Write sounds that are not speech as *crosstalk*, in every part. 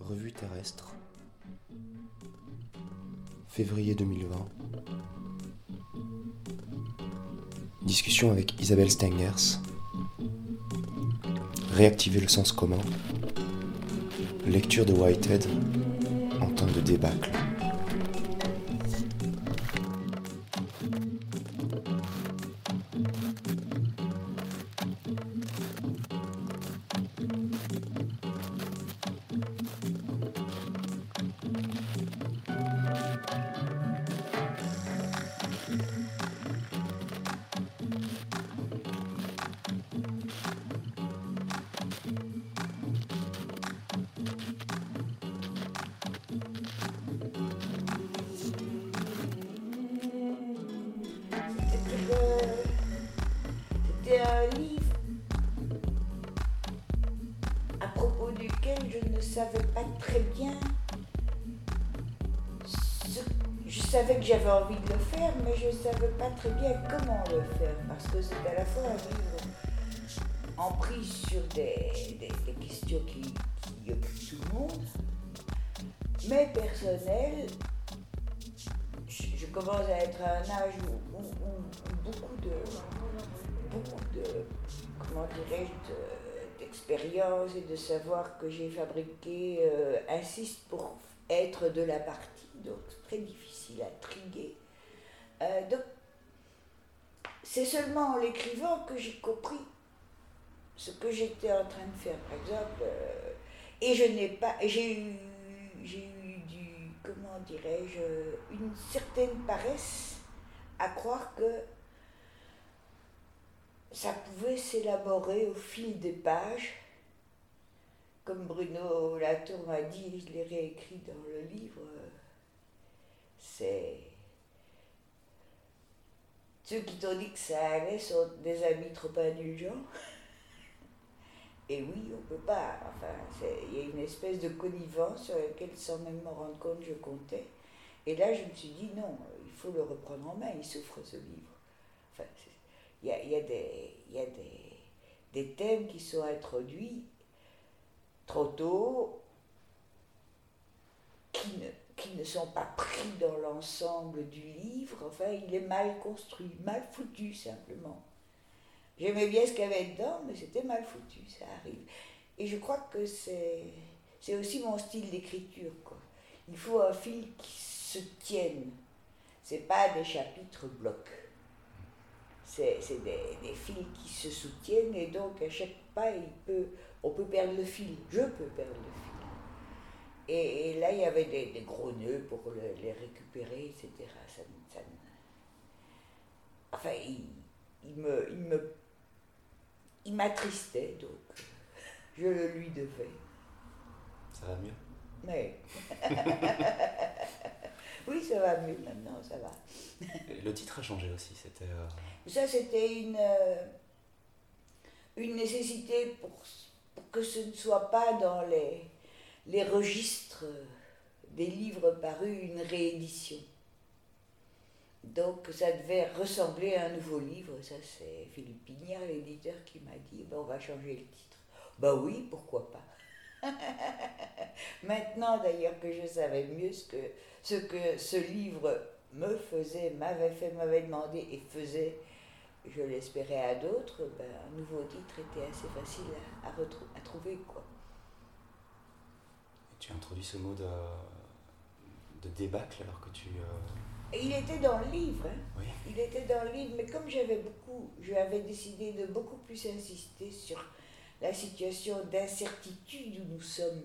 Revue terrestre. Février 2020. Discussion avec Isabelle Stengers. Réactiver le sens commun. Lecture de Whitehead en temps de débâcle. Mais personnelles. Je, commence à être à un âge où, beaucoup de beaucoup de, comment dirais-je, de- d'expérience et de savoir que j'ai fabriqué euh, insiste pour être de la partie, donc c'est très difficile à triguer. Euh, donc, c'est seulement en l'écrivant que j'ai compris ce que j'étais en train de faire, par exemple. euh, et je n'ai pas, j'ai eu, comment dirais-je, une certaine paresse à croire que ça pouvait s'élaborer au fil des pages. Comme Bruno Latour m'a dit, je l'ai réécrit dans le livre, c'est. Ceux qui t'ont dit que ça allait sont des amis trop indulgents. Et oui, on peut pas. Enfin, il y a une espèce de connivence sur laquelle, sans même m'en rendre compte, je comptais. Et là, je me suis dit, non, il faut le reprendre en main, il souffre ce livre. Enfin, il y a, y a des, y a des, des thèmes qui sont introduits trop tôt, qui ne, qui ne sont pas pris dans l'ensemble du livre. Enfin, il est mal construit, mal foutu simplement. J'aimais bien ce qu'il y avait dedans, mais c'était mal foutu, ça arrive. Et je crois que c'est, aussi mon style d'écriture. Il faut un fil qui se tienne. C'est pas des chapitres blocs c'est c'est des, des fils qui se soutiennent et donc à chaque pas il peut, on peut perdre le fil, je peux perdre le fil. Et, et là il y avait des, des gros nœuds pour le- les récupérer, etc. Ça, ça enfin, il, il me, il me, il m'attristait donc je le lui devais. Ça va mieux? Mais *laughs* oui, ça va mieux maintenant, ça va. Le titre a changé aussi, c'était... euh, Ça, c'était une, euh, une nécessité pour, pour que ce ne soit pas dans les, les registres des livres parus une réédition. Donc ça devait ressembler à un nouveau livre. Ça, c'est Philippe Pignard, l'éditeur, qui m'a dit ben, on va changer le titre. Ben oui, pourquoi pas. *laughs* Maintenant, d'ailleurs, que je savais mieux ce que, ce que ce livre me faisait, m'avait fait, m'avait demandé et faisait, je l'espérais à d'autres, ben, un nouveau titre était assez facile à, trouver. Quoi. Tu as introduit ce mot de, de débâcle alors que tu... euh, il était dans le livre, hein. Oui. il était dans le livre, mais comme j'avais beaucoup, j'avais décidé de beaucoup plus insister sur la situation d'incertitude où nous sommes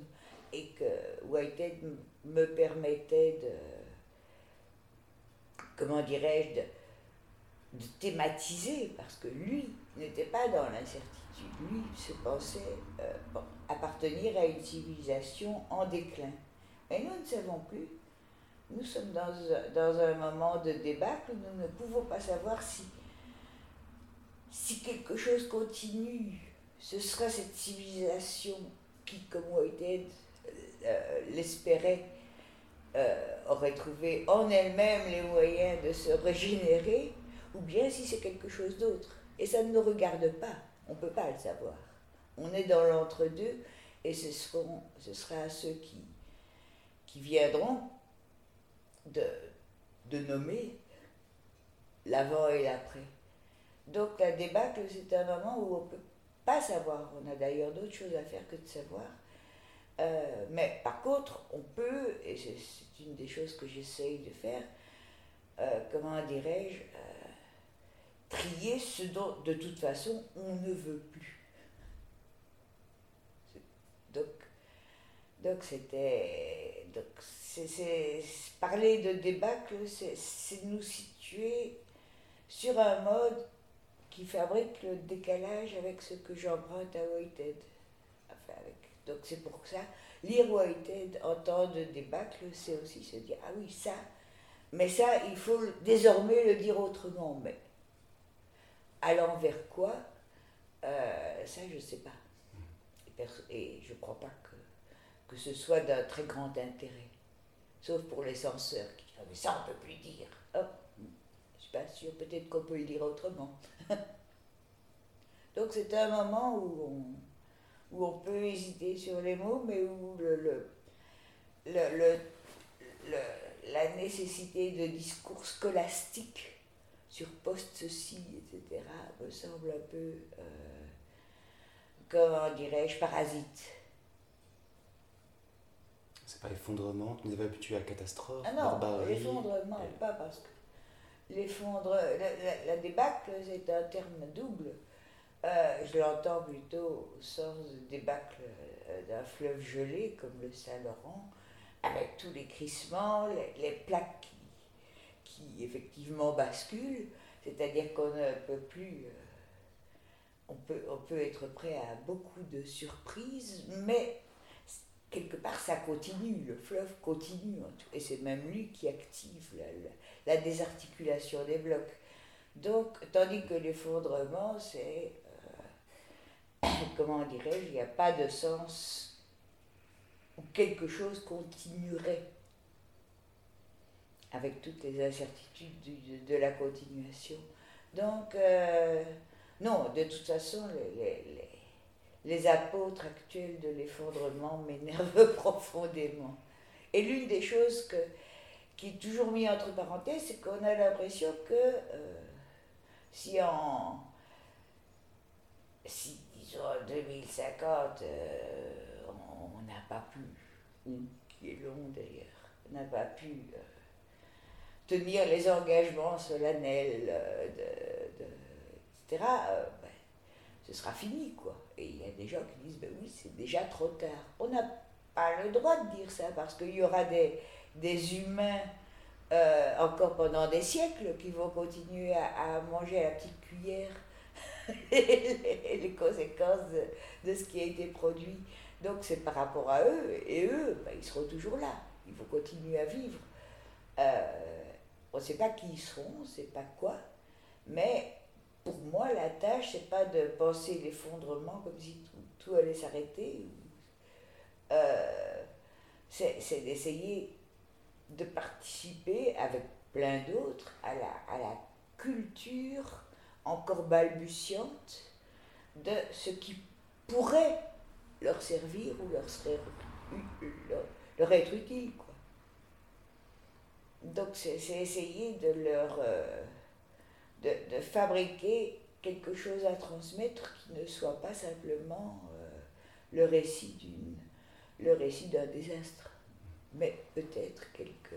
et que Whitehead me permettait de, comment dirais-je, de, de thématiser, parce que lui n'était pas dans l'incertitude, lui se pensait euh, appartenir à une civilisation en déclin. Mais nous ne savons plus. Nous sommes dans, un- moment de débâcle nous ne pouvons pas savoir si, si quelque chose continue. Ce sera cette civilisation qui, comme Whitehead euh, l'espérait, euh, aurait trouvé en elle-même les moyens de se régénérer, ou bien si c'est quelque chose d'autre. Et ça ne nous regarde pas, on ne peut pas le savoir. On est dans l'entre-deux, et ce, ce sera à ceux qui, qui viendront de, nommer l'avant et l'après. Donc la débâcle, c'est un moment où on ne peut pas savoir. On a d'ailleurs d'autres choses à faire que de savoir. Euh, mais par contre, on peut, et c'est une des choses que j'essaye de faire, euh, comment dirais-je, euh, trier ce dont de toute façon on ne veut plus. Donc, donc c'était. Donc c'est, parler de débâcle, c'est, nous situer sur un mode qui fabrique le décalage avec ce que j'emprunte à Whitehead. Avec, donc c'est pour ça, lire Whitehead en temps de débâcle, c'est aussi se dire, ah oui, ça, mais ça, il faut désormais le dire autrement. Mais allant vers quoi, euh, ça, je ne sais pas. Et je ne crois pas que, ce soit d'un très grand intérêt. Sauf pour les censeurs qui disent, ah, mais ça, on ne peut plus dire. Oh, je suis pas sûre, peut-être qu'on peut le dire autrement. *laughs* Donc c'est un moment où on, où on peut hésiter sur les mots, mais où le, le, le, le la nécessité de discours scolastiques sur post-ceci, etc., me semble un peu, euh, comment dirais-je, parasite. Pas effondrement, tu nous avais habitués à catastrophe, ah non, effondrement, pas parce que l'effondre, la, la, débâcle, c'est un terme double. Euh, je l'entends plutôt au sens de débâcle euh, d'un fleuve gelé comme le Saint-Laurent, avec tous les crissements, les, plaques qui, effectivement basculent, c'est-à-dire qu'on ne peut plus... Euh, on peut, on peut être prêt à beaucoup de surprises, mais quelque part ça continue, le fleuve continue, et c'est même lui qui active la, désarticulation des blocs. Donc, tandis que l'effondrement, c'est, euh, *coughs* comment dirais-je, il n'y a pas de sens quelque chose continuerait avec toutes les incertitudes de, la continuation. Donc, euh, non, de toute façon, les, apôtres actuels de l'effondrement m'énervent *laughs* profondément. Et l'une des choses que, qui est toujours mis entre parenthèses, c'est qu'on a l'impression que euh, si en, si disons en 2050, on n'a pas pu, qui est long d'ailleurs, n'a pas pu euh, tenir les engagements solennels, euh, de, etc., euh, ben, ce sera fini, quoi. Et il y a des gens qui disent, ben oui, c'est déjà trop tard. On n'a pas le droit de dire ça, parce qu'il y aura des, des humains encore pendant des siècles qui vont continuer à, manger à la petite cuillère *laughs* les, les, conséquences de, ce qui a été produit. Donc c'est par rapport à eux, et eux, ben, ils seront toujours là. Il faut continuer à vivre. Euh, on ne sait pas qui ils seront, on ne sait pas quoi, mais pour moi, la tâche, c'est pas de penser l'effondrement comme si tout, allait s'arrêter. Euh, c'est d'essayer de participer avec plein d'autres à la, à la culture encore balbutiante de ce qui pourrait leur servir ou leur, serait, leur, être utile. Quoi. Donc c'est essayer de leur euh, de, fabriquer quelque chose à transmettre qui ne soit pas simplement euh, le récit d'une le récit d'un désastre, mais peut-être quelques,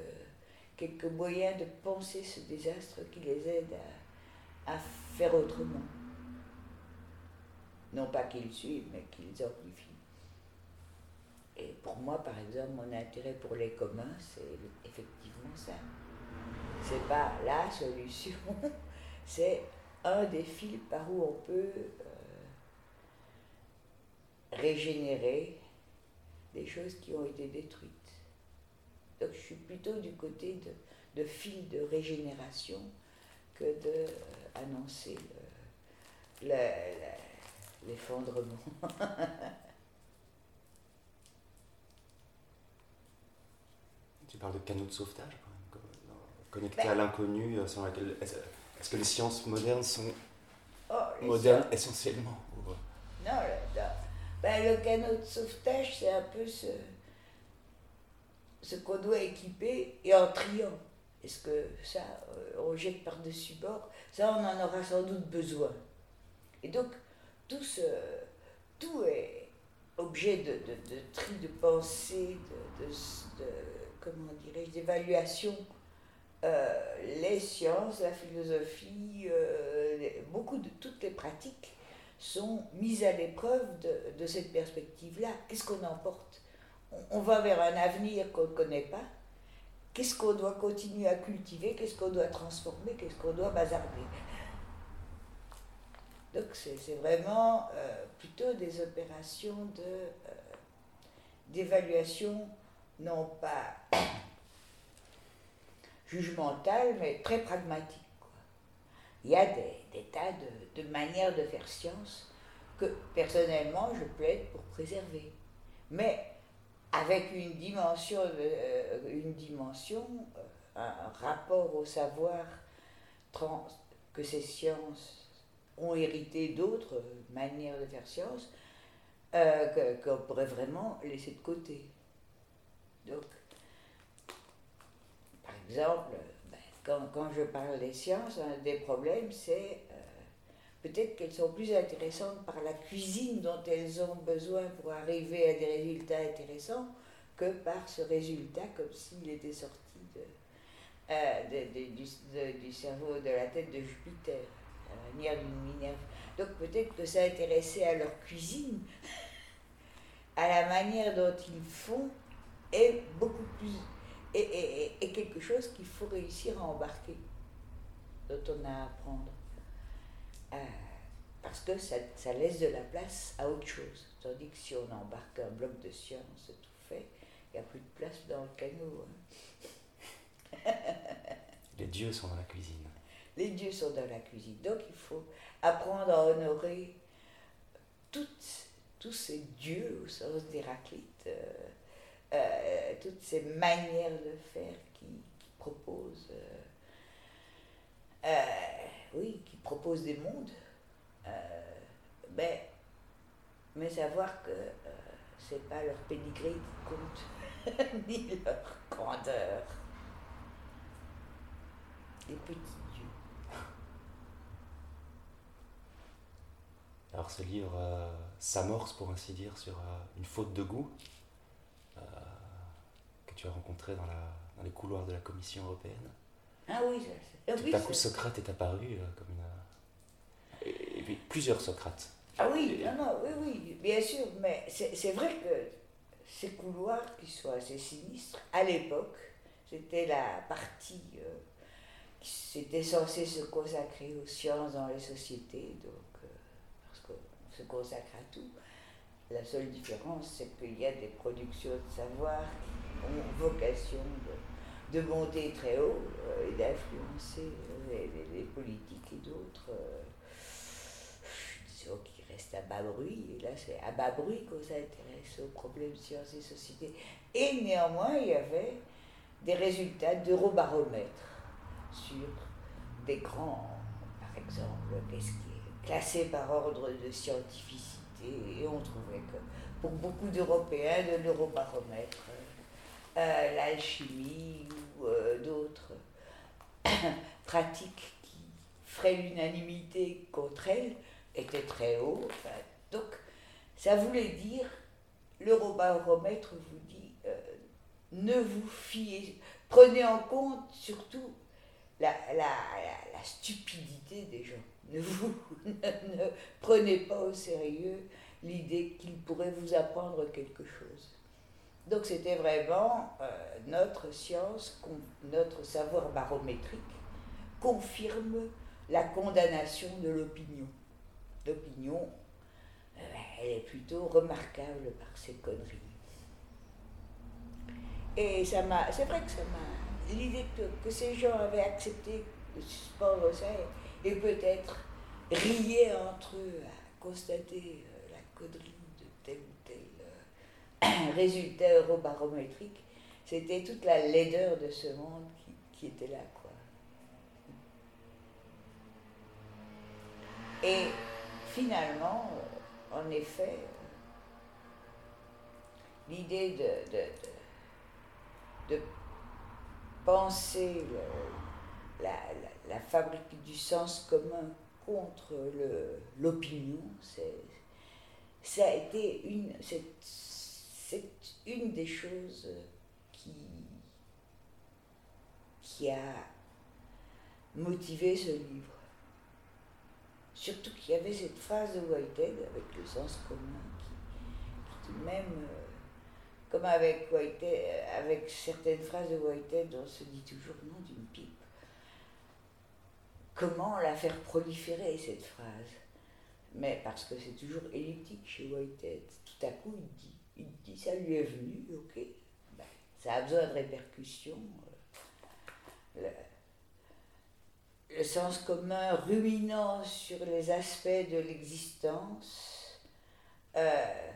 quelques moyens de penser ce désastre qui les aident à, à faire autrement. Non pas qu'ils suivent, mais qu'ils amplifient. Et pour moi, par exemple, mon intérêt pour les communs, c'est effectivement ça. C'est pas la solution, c'est un des fils par où on peut euh, régénérer des choses qui ont été détruites. Donc je suis plutôt du côté de, de fil de régénération que d'annoncer euh, l'effondrement. *laughs* Tu parles de canaux de sauvetage, connectés ben. à l'inconnu, euh, sur laquelle. Est-ce que les sciences modernes sont oh, modernes essentiellement Non, ben, le canot de sauvetage, c'est un peu ce, ce qu'on doit équiper et en triant. Est-ce que ça, euh, on jette par-dessus bord? Ça, on en aura sans doute besoin. Et donc, tout, ce, tout est objet de, de, tri de pensée, de, de comment dirais-je, d'évaluation. Euh, les sciences, la philosophie, euh, beaucoup de toutes les pratiques sont mises à l'épreuve de, cette perspective-là. Qu'est-ce qu'on emporte? On, va vers un avenir qu'on ne connaît pas. Qu'est-ce qu'on doit continuer à cultiver? Qu'est-ce qu'on doit transformer? Qu'est-ce qu'on doit bazarder? Donc c'est vraiment euh, plutôt des opérations de, d'évaluation non pas jugementale, mais très pragmatique. Il y a des, tas de, manières de faire science que personnellement je plaide pour préserver. Mais avec une dimension, euh, une dimension euh, un, rapport au savoir que ces sciences ont hérité d'autres manières de faire science, euh, qu'on pourrait vraiment laisser de côté. Donc, exemple, ben, quand, je parle des sciences, un des problèmes, c'est euh, peut-être qu'elles sont plus intéressantes par la cuisine dont elles ont besoin pour arriver à des résultats intéressants que par ce résultat comme s'il était sorti de, euh, du, du, cerveau, de la tête de Jupiter, la manière d'une Minerve. Donc peut-être que ça intéressait à leur cuisine, à la manière dont ils font, est beaucoup plus. Est, quelque chose qu'il faut réussir à embarquer, dont on a à apprendre. Euh, parce que ça, ça, laisse de la place à autre chose. Tandis que si on embarque un bloc de science tout fait, il n'y a plus de place dans le canot. Hein. *laughs* Les dieux sont dans la cuisine. Les dieux sont dans la cuisine. Donc il faut apprendre à honorer toutes, tous ces dieux au sens d'Héraclite. Euh, euh, toutes ces manières de faire qui, proposent, euh, euh, oui, qui proposent des mondes, mais, mais savoir que c'est pas leur pédigré qui compte, *laughs* ni leur grandeur. Les petits dieux. Alors ce livre s'amorce, pour ainsi dire, sur une faute de goût tu as rencontré dans, la, dans les couloirs de la Commission européenne. Ah oui, ça, Tout à coup, Socrate est apparu euh, comme une. Et, puis plusieurs Socrates. Ah oui, non, non, oui, oui, bien sûr, mais c'est vrai que ces couloirs qui sont assez sinistres, à l'époque, c'était la partie euh, qui s'était censée se consacrer aux sciences dans les sociétés, donc, euh, parce qu'on se consacre à tout. La seule différence, c'est qu'il y a des productions de savoir ont vocation de, monter très haut euh, et d'influencer euh, les, politiques et d'autres, euh, disons, qui restent à bas bruit. Et là, c'est à bas bruit qu'on s'intéresse aux problèmes sciences et société. Et néanmoins, il y avait des résultats d'eurobaromètre sur des grands, par exemple, qu'est-ce qui est classé par ordre de scientificité. Et on trouvait que pour beaucoup d'Européens, de l'eurobaromètre euh, l'alchimie ou euh, d'autres *coughs* pratiques qui feraient l'unanimité contre elle étaient très hauts. donc, ça voulait dire, l'eurobaromètre vous dit, euh, ne vous fiez, prenez en compte surtout la, la, la, stupidité des gens. Ne, vous, *laughs* ne prenez pas au sérieux l'idée qu'ils pourraient vous apprendre quelque chose. Donc c'était vraiment euh, notre science, notre savoir barométrique confirme la condamnation de l'opinion. L'opinion, euh, elle est plutôt remarquable par ses conneries. Et ça m'a, c'est vrai que ça m'a, l'idée que, ces gens avaient accepté de suspendre ça et, peut-être rier entre eux à constater euh, la connerie *coughs* résultat eurobarométrique, c'était toute la laideur de ce monde qui, était là. Quoi. Et finalement, euh, en effet, l'idée de, de, penser la, la, fabrique du sens commun contre l'opinion, ça a été une, c'est une des choses qui, qui a motivé ce livre. Surtout qu'il y avait cette phrase de Whitehead avec le sens commun qui, qui même, euh, comme avec, Whitehead, euh, avec certaines phrases de Whitehead, on se dit toujours non d'une pipe. Comment la faire proliférer cette phrase? Mais parce que c'est toujours elliptique chez Whitehead. Tout à coup, il dit, il dit ça lui est venu, ok. Ben, ça a besoin de répercussions. Euh, le sens commun ruminant sur les aspects de l'existence, euh,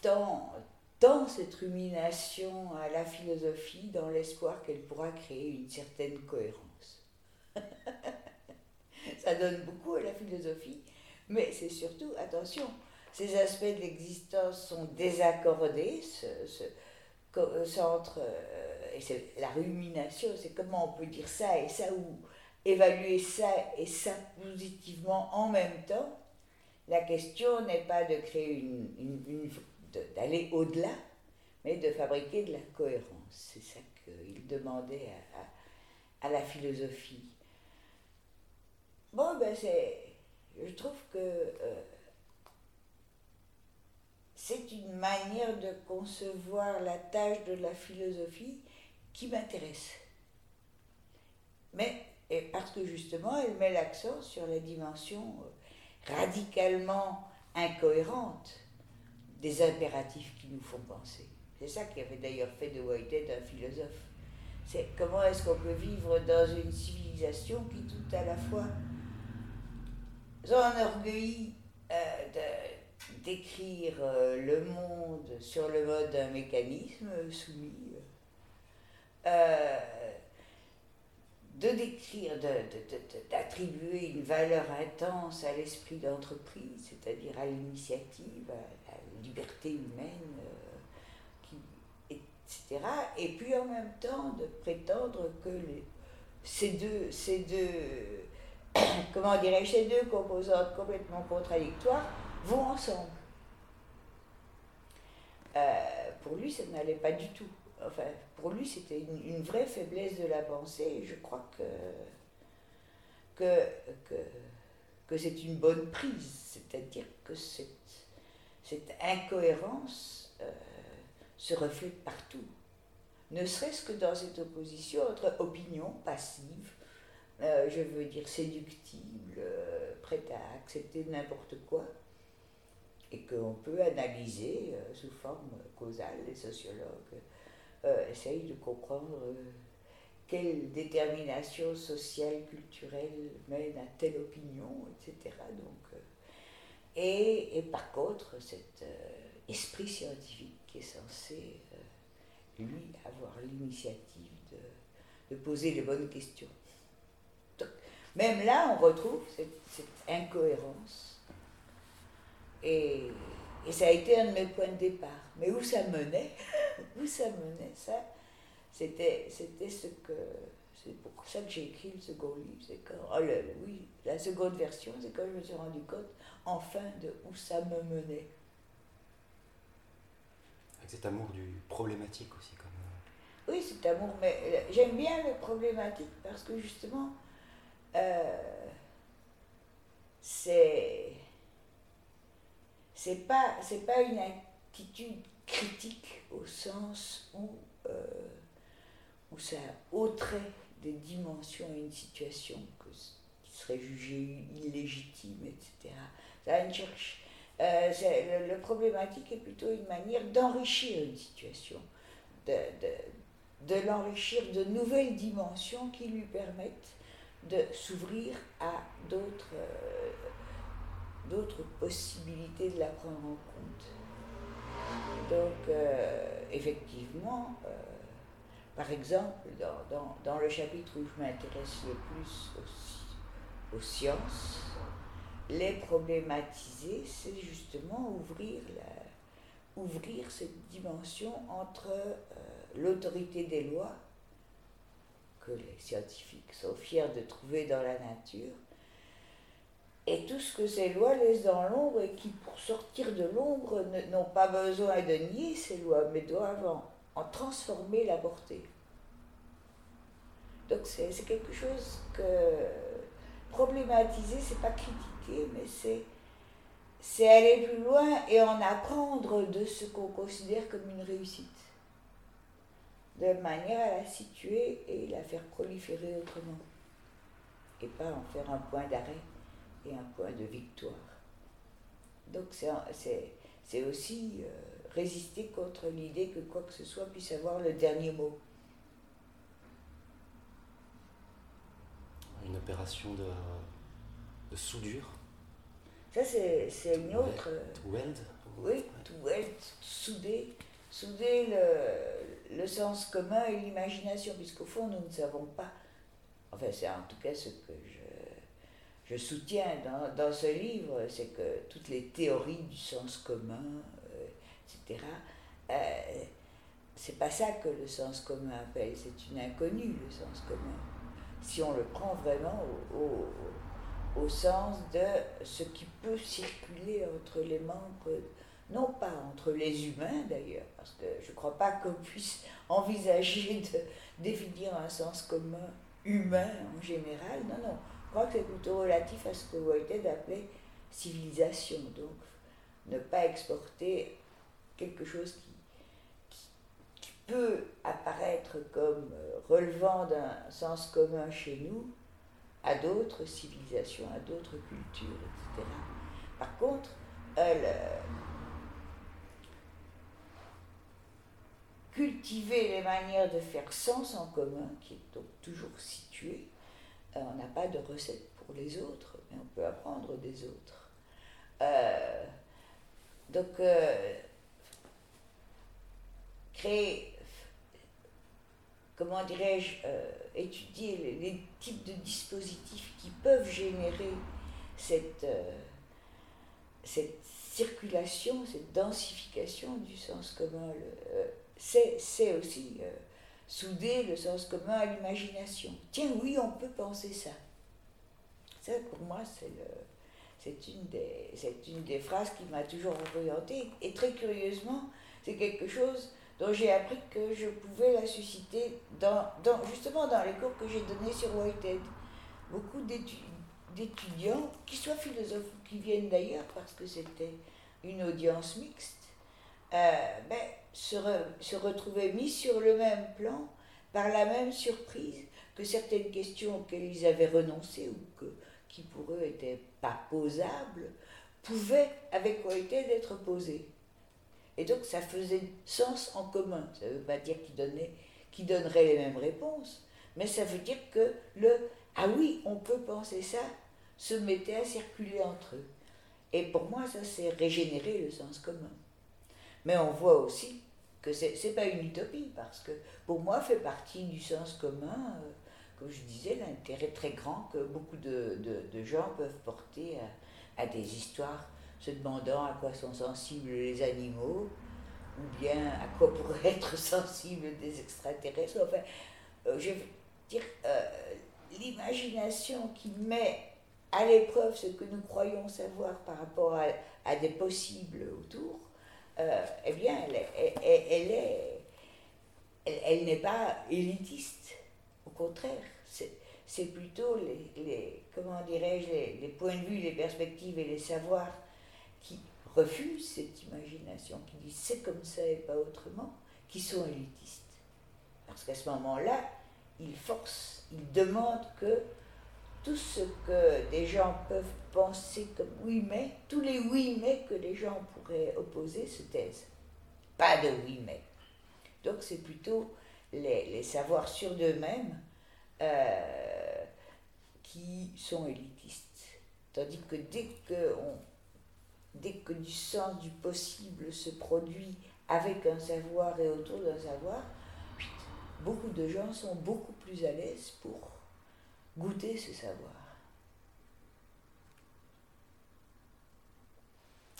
tend, cette rumination à la philosophie dans l'espoir qu'elle pourra créer une certaine cohérence. *laughs* Ça donne beaucoup à la philosophie, mais c'est surtout, attention, ces aspects de l'existence sont désaccordés, se, centre, euh, et c'est la rumination, c'est comment on peut dire ça et ça, ou évaluer ça et ça positivement en même temps. La question n'est pas de créer une, d'aller au-delà, mais de fabriquer de la cohérence. C'est ça qu'il demandait à, à, la philosophie. Bon, ben c'est. Je trouve que. Euh, c'est une manière de concevoir la tâche de la philosophie qui m'intéresse. Mais parce que justement, elle met l'accent sur la dimension euh, radicalement incohérente des impératifs qui nous font penser. C'est ça qui avait d'ailleurs fait de Whitehead un philosophe. C'est comment est-ce qu'on peut vivre dans une civilisation qui tout à la fois s'enorgueillit euh, de, d'écrire euh, le monde sur le mode d'un mécanisme soumis, euh, de décrire, d'attribuer une valeur intense à l'esprit d'entreprise, c'est-à-dire à l'initiative, à la liberté humaine, euh, etc. Et puis en même temps de prétendre que ces deux, ces deux *coughs* comment ces deux composantes complètement contradictoires vont ensemble. Euh, pour lui, ça n'allait pas du tout. Enfin, pour lui, c'était une, vraie faiblesse de la pensée. Je crois que, que, que, c'est une bonne prise. C'est-à-dire que cette, cette incohérence euh, se reflète partout. Ne serait-ce que dans cette opposition entre opinion passive, euh, je veux dire séductible, prête à accepter n'importe quoi, et qu'on peut analyser euh, sous forme causale. Les sociologues euh, essayent de comprendre euh, quelle détermination sociale, culturelle mène à telle opinion, etc. Donc, et, et, par contre, cet esprit scientifique qui est censé, lui, avoir l'initiative de, de, poser les bonnes questions. Même là, on retrouve cette incohérence et, et, ça a été un de mes points de départ. Mais où ça menait, *laughs* où ça menait, ça, c'était, c'était ce que. C'est pour ça que j'ai écrit le second livre. C'est quand, oh oui, la seconde version, c'est quand je me suis rendu compte, enfin, de où ça me menait. Avec cet amour du problématique aussi, comme. Euh, oui, cet amour, mais euh, j'aime bien le problématique parce que justement, euh, c'est c'est pas pas une attitude critique au sens où euh, où ça ôterait des dimensions à une situation qui serait jugée illégitime, etc. Ça une cherche. Euh, le, le, problématique est plutôt une manière d'enrichir une situation, de, de, de l'enrichir de nouvelles dimensions qui lui permettent de s'ouvrir à d'autres euh, d'autres possibilités de la prendre en compte. Donc, euh, effectivement, euh, par exemple, dans, le chapitre où je m'intéresse le plus aux, aux, sciences, les problématiser, c'est justement ouvrir cette dimension entre euh, l'autorité des lois, que les scientifiques sont fiers de trouver dans la nature, et tout ce que ces lois laissent dans l'ombre et qui, pour sortir de l'ombre, n'ont pas besoin de nier ces lois, mais doivent en, transformer la portée. Donc c'est quelque chose que problématiser, c'est pas critiquer, mais c'est c'est aller plus loin et en apprendre de ce qu'on considère comme une réussite, de manière à la situer et la faire proliférer autrement, et pas en faire un point d'arrêt et un point de victoire. Donc c'est aussi euh, résister contre l'idée que quoi que ce soit puisse avoir le dernier mot. Une opération de, de soudure ça, c'est une autre. To weld Oui, to weld, souder. Souder le, le sens commun et l'imagination, puisqu'au fond, nous ne savons pas. Enfin, c'est en tout cas ce que je, je soutiens dans, dans ce livre, c'est que toutes les théories du sens commun, euh, etc., euh, c'est pas ça que le sens commun appelle, c'est une inconnue, le sens commun. Si on le prend vraiment au au sens de ce qui peut circuler entre les membres, non pas entre les humains d'ailleurs, parce que je ne crois pas qu'on puisse envisager de définir un sens commun humain en général, non, non, crois que c'est plutôt relatif à ce que Whitehead appelait civilisation, donc ne pas exporter quelque chose qui, peut apparaître comme relevant d'un sens commun chez nous, à d'autres civilisations, à d'autres cultures, etc. Par contre, cultiver les manières de faire sens en commun, qui est donc toujours situé, euh, on n'a pas de recette pour les autres, mais on peut apprendre des autres. Euh, donc, euh, créer comment dirais-je, euh, étudier les, types de dispositifs qui peuvent générer cette, euh, cette circulation, cette densification du sens commun. Euh, c'est aussi souder le sens commun à l'imagination. Tiens, oui, on peut penser ça. Ça, pour moi, c'est une, des, une des phrases qui m'a toujours orientée. Et très curieusement, c'est quelque chose dont j'ai appris que je pouvais la susciter dans, dans, justement dans les cours que j'ai donnés sur Whitehead. Beaucoup d'étudiants, qui soient philosophes ou qui viennent d'ailleurs, parce que c'était une audience mixte, ben, se, retrouvaient mis sur le même plan par la même surprise que certaines questions auxquelles ils avaient renoncé ou que, qui pour eux n'étaient pas posables, pouvaient avec Whitehead être posées. Et donc ça faisait sens en commun. Ça ne veut pas dire qu'ils donneraient les mêmes réponses, mais ça veut dire que le Ah oui, on peut penser ça se mettait à circuler entre eux. Et pour moi, ça c'est régénérer le sens commun. Mais on voit aussi que ce n'est pas une utopie, parce que pour moi, fait partie du sens commun, euh, comme je disais, l'intérêt très grand que beaucoup de, gens peuvent porter à des histoires se demandant à quoi sont sensibles les animaux, ou bien à quoi pourraient *laughs* être sensibles des extraterrestres. Enfin, euh, je veux dire, euh, l'imagination qui met à l'épreuve ce que nous croyons savoir par rapport à, des possibles autour, euh, eh bien, elle, elle, est, elle, n'est pas élitiste. Au contraire, c'est plutôt les, les comment dirais-je, les, les, points de vue, les perspectives et les savoirs qui refusent cette imagination, qui disent c'est comme ça et pas autrement, qui sont élitistes. Parce qu'à ce moment-là, ils forcent, ils demandent que tout ce que des gens peuvent penser comme oui mais, tous les oui mais que les gens pourraient opposer se taisent. Pas de oui mais. Donc c'est plutôt les, les, savoirs sur d'eux-mêmes euh, qui sont élitistes. Tandis que dès qu'on dès que du sens du possible se produit avec un savoir et autour d'un savoir, beaucoup de gens sont beaucoup plus à l'aise pour goûter ce savoir.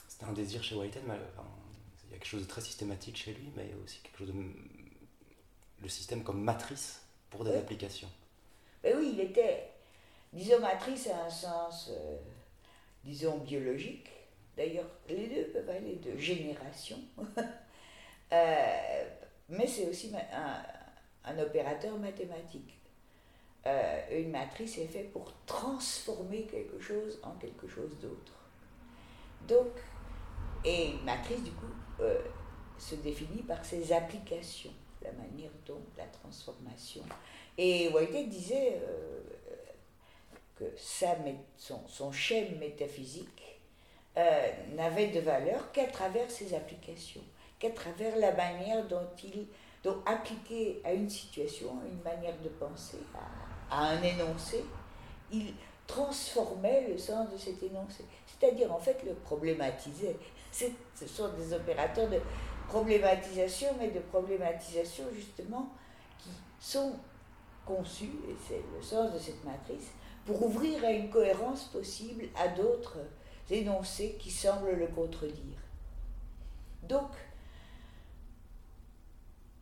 C'était un désir chez Whitehead, il y a quelque chose de très systématique chez lui, mais il y a aussi quelque chose de. le système comme matrice pour des applications. Ben oui, il était, disons, matrice à un sens, euh, disons, biologique. D'ailleurs, les deux peuvent aller de génération. *laughs* Euh, mais c'est aussi un, un, opérateur mathématique. Euh, une matrice est faite pour transformer quelque chose en quelque chose d'autre. Donc, et une matrice, du coup, se définit par ses applications, la manière dont la transformation et Whitehead disait euh, que sa, son, son schème métaphysique euh, n'avait de valeur qu'à travers ses applications, qu'à travers la manière dont il, dont appliqué à une situation, une manière de penser, à un énoncé, il transformait le sens de cet énoncé. C'est-à-dire, en fait, le problématisait. Ce sont des opérateurs de problématisation, mais de problématisation justement qui sont conçu, et c'est le sens de cette matrice, pour ouvrir à une cohérence possible à d'autres énoncés qui semblent le contredire. Donc,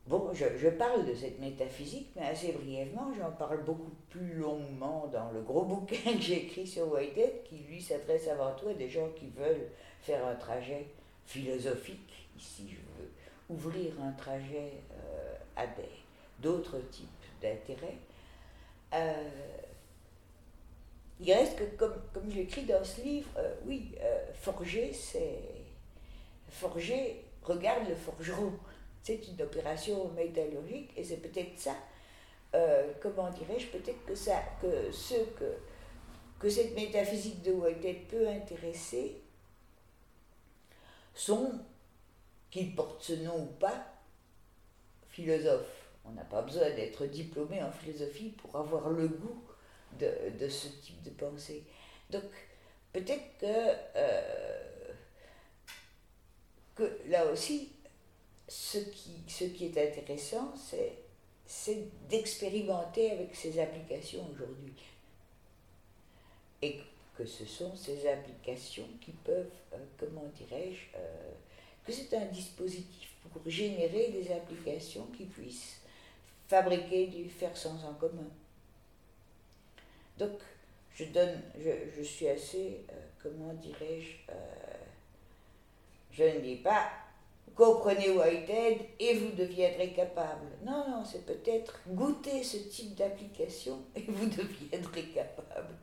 bon, je, parle de cette métaphysique, mais assez brièvement, j'en parle beaucoup plus longuement dans le gros bouquin que j'ai écrit sur Whitehead, qui lui s'adresse avant tout à des gens qui veulent faire un trajet philosophique. Ici, je veux ouvrir un trajet euh, à d'autres types d'intérêt. Euh, il reste que, comme, j'écris dans ce livre, euh, oui, forger, c'est. Forger, regarde le forgeron. C'est une opération métallurgique et c'est peut-être ça, comment dirais-je, peut-être que ça, que ceux que, que cette métaphysique de Whitehead peut intéresser sont, qu'ils portent ce nom ou pas, philosophes. On n'a pas besoin d'être diplômé en philosophie pour avoir le goût de, ce type de pensée. Donc, peut-être que, euh, que là aussi, ce qui, ce qui est intéressant, c'est, c'est d'expérimenter avec ces applications aujourd'hui. Et que ce sont ces applications qui peuvent, euh, comment dirais-je, euh, que c'est un dispositif pour générer des applications qui puissent fabriquer du faire sans en commun. Donc, je donne, je, je suis assez, euh, comment dirais-je, je ne dis pas comprenez Whitehead et vous deviendrez capable. Non, non, c'est peut-être goûter ce type d'application et vous *laughs* deviendrez capable.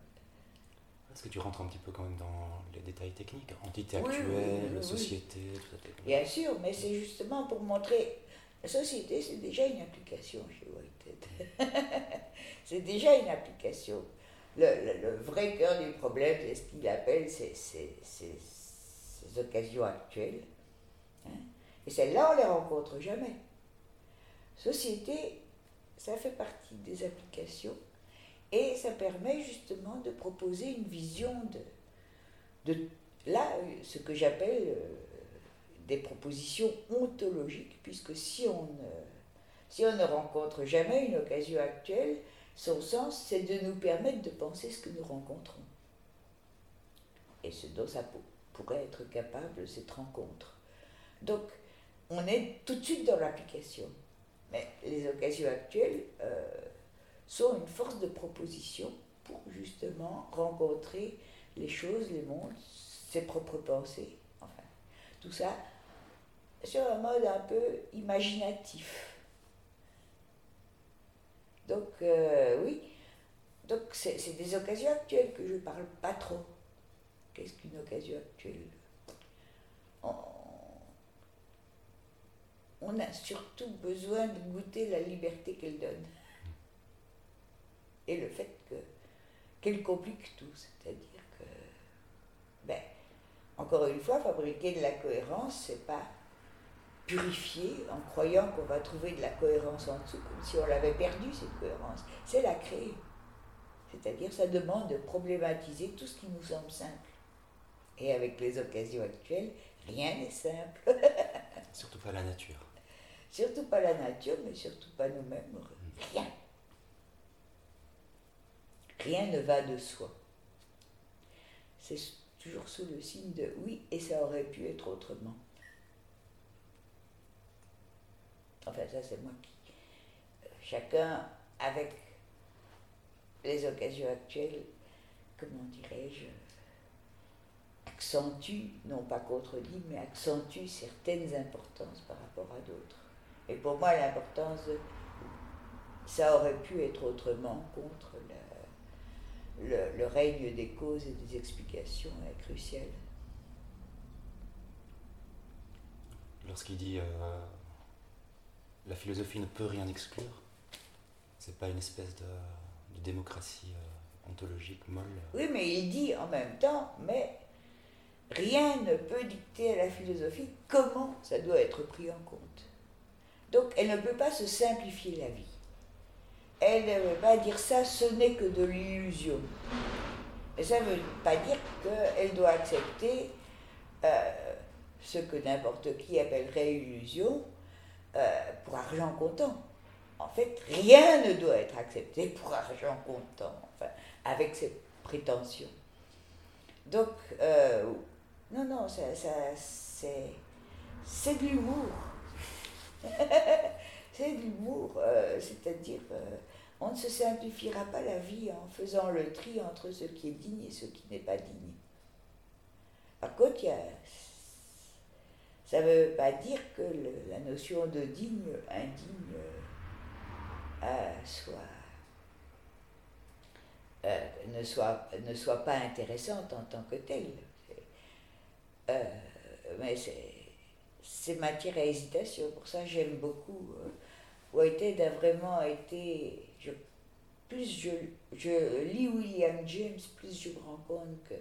Est-ce que tu rentres un petit peu quand même dans les détails techniques, entité actuelle, société, tout ça Bien sûr, mais c'est justement pour montrer la société, c'est déjà une application chez Whitehead. *laughs* c'est déjà une application. Le, vrai cœur du problème, c'est ce qu'il appelle ces, occasions actuelles. Et celles-là, on ne les rencontre jamais. Société, ça fait partie des applications et ça permet justement de proposer une vision de, de là, ce que j'appelle euh, des propositions ontologiques, puisque si on, ne, si on ne rencontre jamais une occasion actuelle, son sens, c'est de nous permettre de penser ce que nous rencontrons. Et ce dont ça pourrait être capable, cette rencontre. Donc, on est tout de suite dans l'application. Mais les occasions actuelles euh, sont une force de proposition pour justement rencontrer les choses, les mondes, ses propres pensées. Enfin, tout ça sur un mode un peu imaginatif. Donc, euh, oui, donc c'est des occasions actuelles que je ne parle pas trop. Qu'est-ce qu'une occasion actuelle? A surtout besoin de goûter la liberté qu'elle donne. Et le fait que qu'elle complique tout, c'est-à-dire que, ben, encore une fois, fabriquer de la cohérence, c'est pas purifier en croyant qu'on va trouver de la cohérence en dessous, comme si on l'avait perdu, cette cohérence. C'est la créer. C'est-à-dire, ça demande de problématiser tout ce qui nous semble simple. Et avec les occasions actuelles, rien n'est simple. *laughs* surtout pas la nature. Surtout pas la nature, mais surtout pas nous-mêmes. Rien. Rien ne va de soi. C'est toujours sous le signe de oui, et ça aurait pu être autrement. ça c'est moi qui. Chacun, avec les occasions actuelles, comment dirais-je, accentue, non pas contredit, mais accentue certaines importances par rapport à d'autres. Et pour moi, l'importance, ça aurait pu être autrement contre le, le, règne des causes et des explications est crucial. Lorsqu'il dit euh, la philosophie ne peut rien exclure, c'est pas une espèce de, démocratie euh, ontologique molle. Oui, mais il dit en même temps, mais rien ne peut dicter à la philosophie comment ça doit être pris en compte. Donc elle ne peut pas se simplifier la vie. Elle ne pas dire ça, ce n'est que de l'illusion. Mais ça ne veut pas dire qu'elle doit accepter euh, ce que n'importe qui appellerait illusion euh, pour argent comptant. En fait, rien ne doit être accepté pour argent comptant, enfin, avec ses prétentions. Donc, euh, non, non, ça, ça c'est, c'est de l'humour. *laughs* c'est de l'humour, euh, c'est-à-dire, on ne se simplifiera pas la vie en faisant le tri entre ce qui est digne et ce qui n'est pas digne. Par contre, ça ne veut pas dire que la notion de digne, indigne, euh, euh, ne, soit, ne soit pas intéressante en tant que telle. Euh, mais c'est matière à hésitation. Pour ça, j'aime beaucoup. Whitehead a vraiment été. Je, plus je, je, lis William James, plus je me rends compte que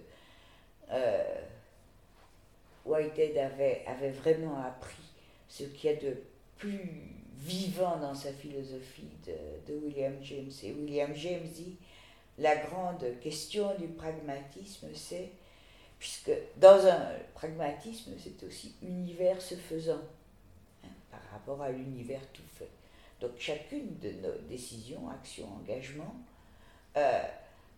Whitehead avait, avait vraiment appris ce qu'il y a de plus vivant dans sa philosophie de, de, William James. Et William James dit, la grande question du pragmatisme, c'est, puisque dans un pragmatisme, c'est aussi univers se faisant, hein, par rapport à l'univers tout fait. Donc chacune de nos décisions, actions, engagements, euh,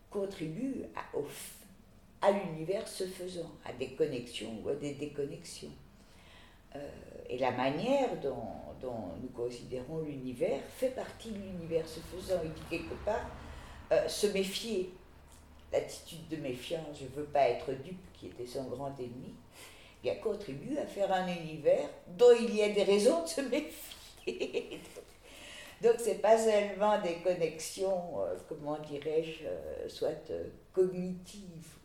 contribue à, à l'univers se faisant, à des connexions ou à des déconnexions. Euh, et la manière dont, dont nous considérons l'univers fait partie de l'univers se faisant. Il dit quelque part euh, se méfier. L'attitude de méfiance, je ne veux pas être dupe, qui était son grand ennemi, il a contribué à faire un univers dont il y a des raisons de se méfier. *laughs* Donc c'est pas seulement des connexions, euh, comment dirais-je, soit cognitives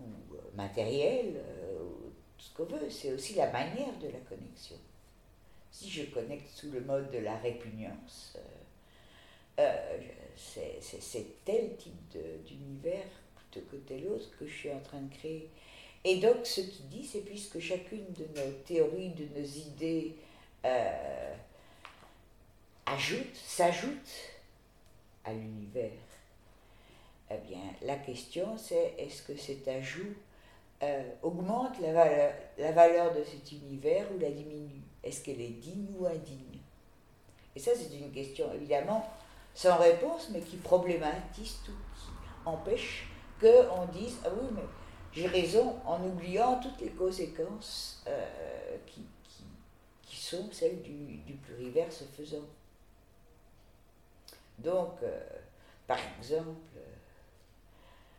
ou euh, matériel, euh, tout ce qu'on veut, c'est aussi la manière de la connexion. Si je connecte sous le mode de la répugnance, euh, c'est tel type d'univers plutôt que tel autre que je suis en train de créer. Et donc, ce qu'il dit, c'est puisque chacune de nos théories, de nos idées ajoute, s'ajoute à l'univers, eh bien, la question c'est est-ce que cet ajout euh, augmente la valeur, la valeur de cet univers ou la diminue? Est-ce qu'elle est digne ou indigne? Et ça, c'est une question évidemment sans réponse, mais qui problématise tout, qui empêche qu'on dise Ah oui, mais j'ai raison en oubliant toutes les conséquences euh, qui, sont celles du, du pluriverse faisant. Donc, euh, par exemple,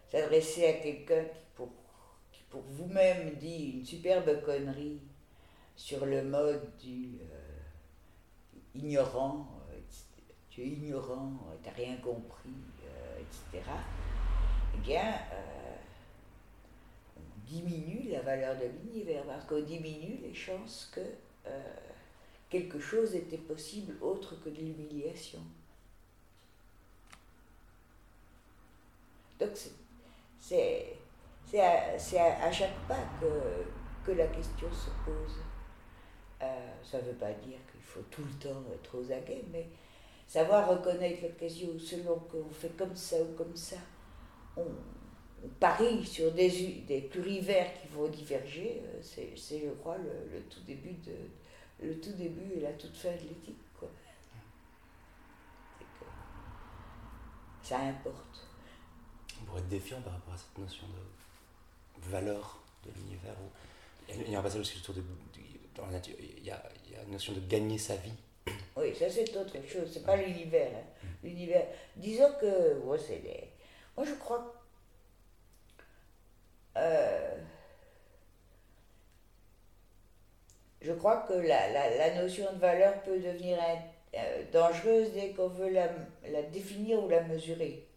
s'adresser à quelqu'un qui pour, vous-même dit une superbe connerie sur le mode du euh, ignorant, euh, tu es ignorant, tu n'as rien compris, euh, etc., eh bien, on diminue la valeur de l'univers, parce qu'on diminue les chances que quelque chose était possible autre que de l'humiliation. Donc c'est à, à, chaque pas que, que la question se pose. Euh, ça ne veut pas dire qu'il faut tout le temps être aux aguets, mais savoir reconnaître l'occasion selon qu'on fait comme ça ou comme ça. On, parie sur des, des plurivers qui vont diverger, euh, c'est, je crois, le, le, tout début de, le tout début et la toute fin de l'éthique. Quoi. ça importe pour être défiant par rapport à cette notion de valeur de l'univers. Il y a un passage aussi autour de, dans la nature, il y a, il y a une notion de gagner sa vie. Oui, ça c'est autre chose, c'est pas l'univers. hein. L'univers. Disons que. c'est des- Moi je crois. euh, je crois que la, notion de valeur peut devenir euh, dangereuse dès qu'on veut la, définir ou la mesurer.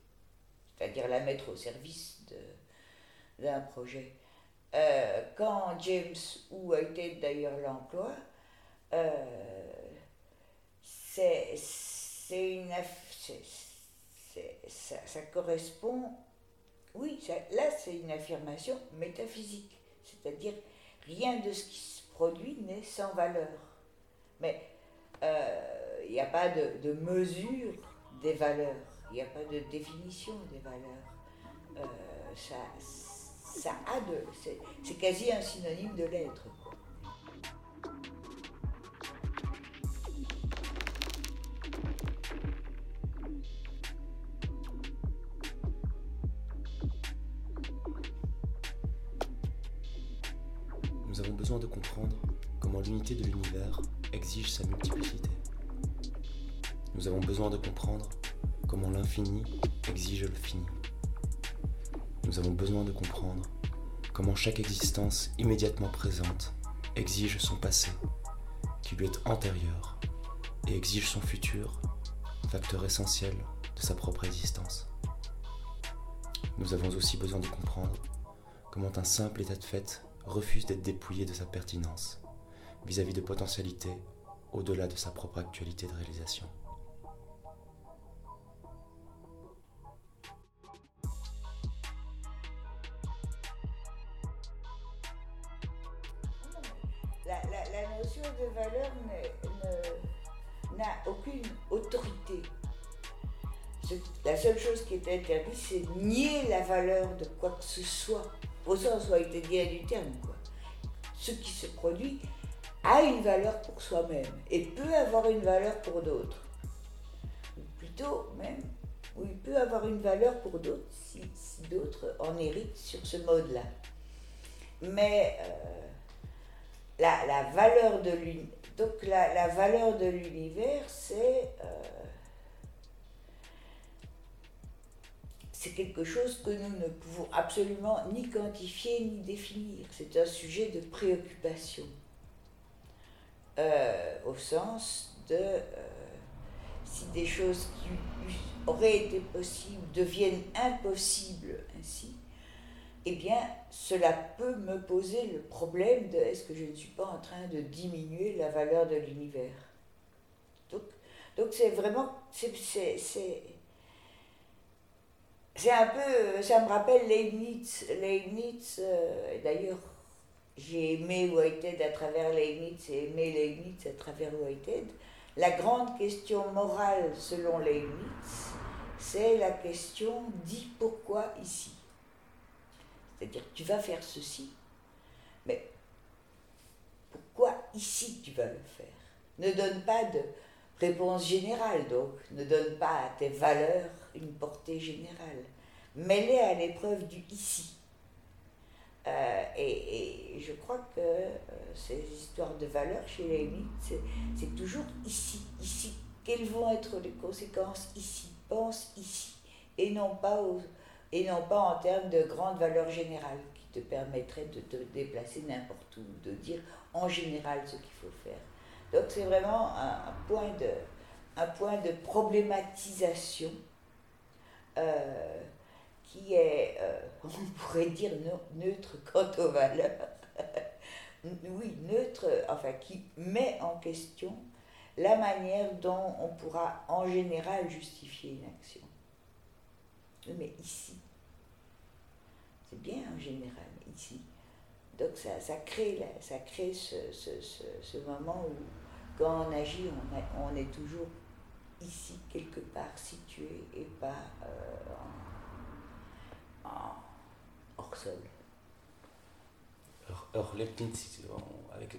C'est-à-dire la mettre au service d'un projet. Euh, quand James Wu a été d'ailleurs l'emploi, c'est une c'est- ça, correspond oui là c'est une affirmation métaphysique. C'est-à-dire rien de ce qui se produit n'est sans valeur. Mais euh, il n'y a pas de, de mesure des valeurs. Il n'y a pas de définition des valeurs. Euh, ça, ça a de c'est quasi un synonyme de l'être Nous avons besoin de comprendre comment chaque existence immédiatement présente exige son passé, qui lui est antérieur, et exige son futur, facteur essentiel de sa propre existence. Nous avons aussi besoin de comprendre comment un simple état de fait refuse d'être dépouillé de sa pertinence vis-à-vis de potentialités au-delà de sa propre actualité de réalisation. Aucune autorité. La seule chose qui est interdite, c'est nier la valeur de quoi que ce soit, au sens dit du terme. Quoi. Ce qui se produit a une valeur pour soi-même et peut avoir une valeur pour d'autres. Ou plutôt même, ou il peut avoir une valeur pour d'autres si, d'autres en héritent sur ce mode-là. Mais euh, la, valeur de l'uni- donc la, valeur de l'univers, c'est euh, c'est quelque chose que nous ne pouvons absolument ni quantifier ni définir. C'est un sujet de préoccupation. Euh, au sens de euh, si des choses qui auraient été possibles deviennent impossibles ainsi, eh bien, cela peut me poser le problème de est-ce que je ne suis pas en train de diminuer la valeur de l'univers? Donc, donc c'est vraiment, c'est, un peu, ça me rappelle Leibniz. Leibniz, euh, d'ailleurs, j'ai aimé Whitehead à travers Leibniz et aimé Leibniz à travers Whitehead. La grande question morale, selon Leibniz, c'est la question dis pourquoi ici? C'est-à-dire tu vas faire ceci, mais pourquoi ici tu vas le faire? Ne donne pas de réponse générale, donc ne donne pas à tes valeurs une portée générale. Mets-les à l'épreuve du ici. Euh, et, et je crois que euh, ces histoires de valeurs chez les mythes, c'est, toujours ici, ici. Quelles vont être les conséquences? Ici Pense ici. Et non pas aux, et non pas en termes de grandes valeurs générales qui te permettraient de te déplacer n'importe où, de dire en général ce qu'il faut faire. Donc c'est vraiment un, point de, un point de problématisation euh, qui est, euh, on pourrait dire, neutre quant aux valeurs. *laughs* oui, neutre, enfin qui met en question la manière dont on pourra en général justifier une action. Mais ici, c'est bien en général, mais ici. Donc ça, ça crée, la- ça crée ce, ce, ce, ce moment où, quand on agit, on, a- on est toujours ici, quelque part situé, et pas euh, en, en hors sol. Alors, Leibniz, on, avec,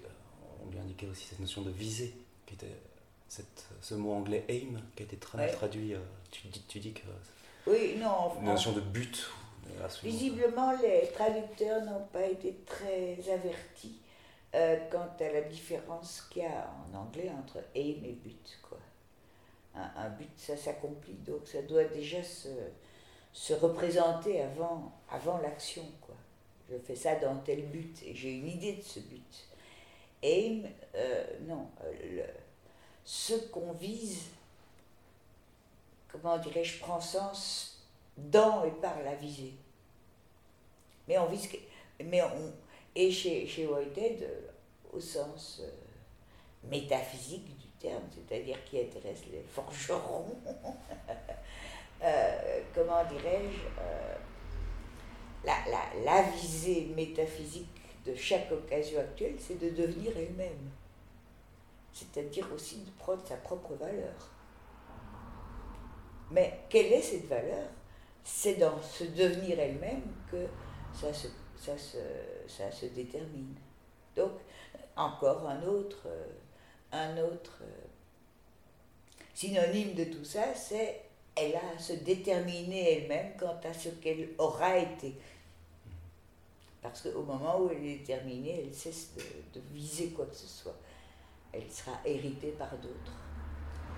on lui indiquait aussi cette notion de visée, qui était cette, ce mot anglais aim, qui a été tra- Ouais. traduit, euh, tu, tu dis que Oui, non, en- une notion de but. Visiblement, les traducteurs n'ont pas été très avertis quant à la différence qu'il y a en anglais entre aim et but. Quoi. Un, but, ça s'accomplit, donc ça doit déjà se, se représenter avant, avant l'action. Quoi. Je fais ça dans tel but et j'ai une idée de ce but. Aim, non, le, ce qu'on vise, comment dirais-je, prend sens dans et par la visée. Mais on vise. Mais on, et chez, chez Whitehead, euh, au sens euh, métaphysique du terme, c'est-à-dire qui intéresse les forgerons, *laughs* euh, comment dirais-je, la, la, la visée métaphysique de chaque occasion actuelle, c'est de devenir elle-même c'est-à-dire aussi de prendre sa propre valeur. Mais quelle est cette valeur? C'est dans ce devenir elle-même que ça se, détermine. Donc, encore un autre, un autre synonyme de tout ça, c'est elle a à se déterminer elle-même quant à ce qu'elle aura été. Parce qu'au moment où elle est déterminée, elle cesse de viser quoi que ce soit elle sera héritée par d'autres.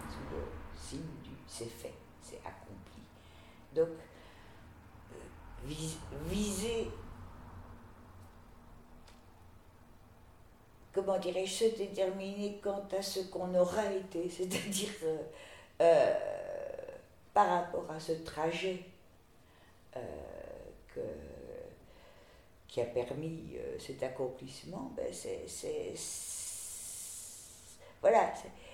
Sous le signe du c'est fait, c'est accompli. Donc, euh, viser, comment dirais-je, se déterminer quant à ce qu'on aura été, *laughs* c'est-à-dire euh, euh, par rapport à ce trajet que, qui a permis cet accomplissement, ben c'est voilà,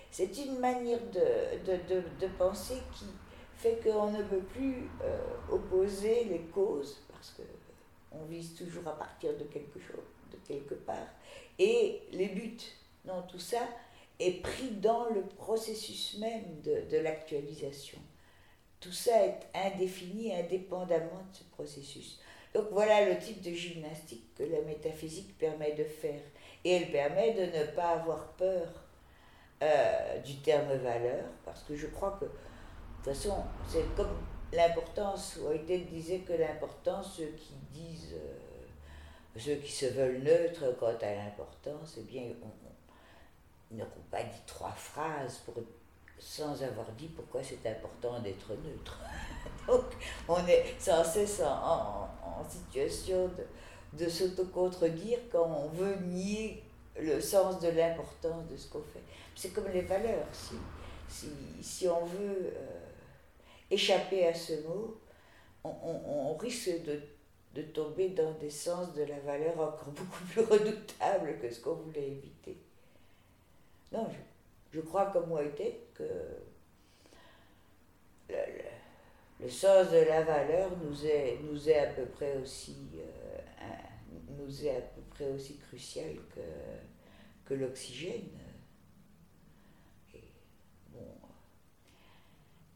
c'est une manière de, penser qui fait qu'on ne peut plus euh, opposer les causes, parce qu'on vise toujours à partir de quelque chose, de quelque part, et les buts. Non, tout ça est pris dans le processus même de, l'actualisation. Tout ça est indéfini indépendamment de ce processus. Donc voilà le type de gymnastique que la métaphysique permet de faire. Et elle permet de ne pas avoir peur euh, du terme valeur, parce que je crois que, toute façon, c'est comme l'importance, Whitehead disait que l'importance, ceux qui disent, euh, ceux qui se veulent neutres quant à l'importance, eh bien, ils n'auront pas dit trois phrases pour, sans avoir dit pourquoi c'est important d'être neutre. *laughs* Donc, on est sans cesse en, en, situation de, de s'auto-contredire quand on veut nier le sens de l'importance de ce qu'on fait. C'est comme les valeurs. Si, si, si on veut euh, échapper à ce mot, on, risque de, tomber dans des sens de la valeur encore *laughs* beaucoup plus redoutables que ce qu'on voulait éviter. Non, je, je crois comme moi était que le, le, sens de la valeur nous est, nous à peu près aussi euh, nous est à peu près aussi crucial que l'oxygène.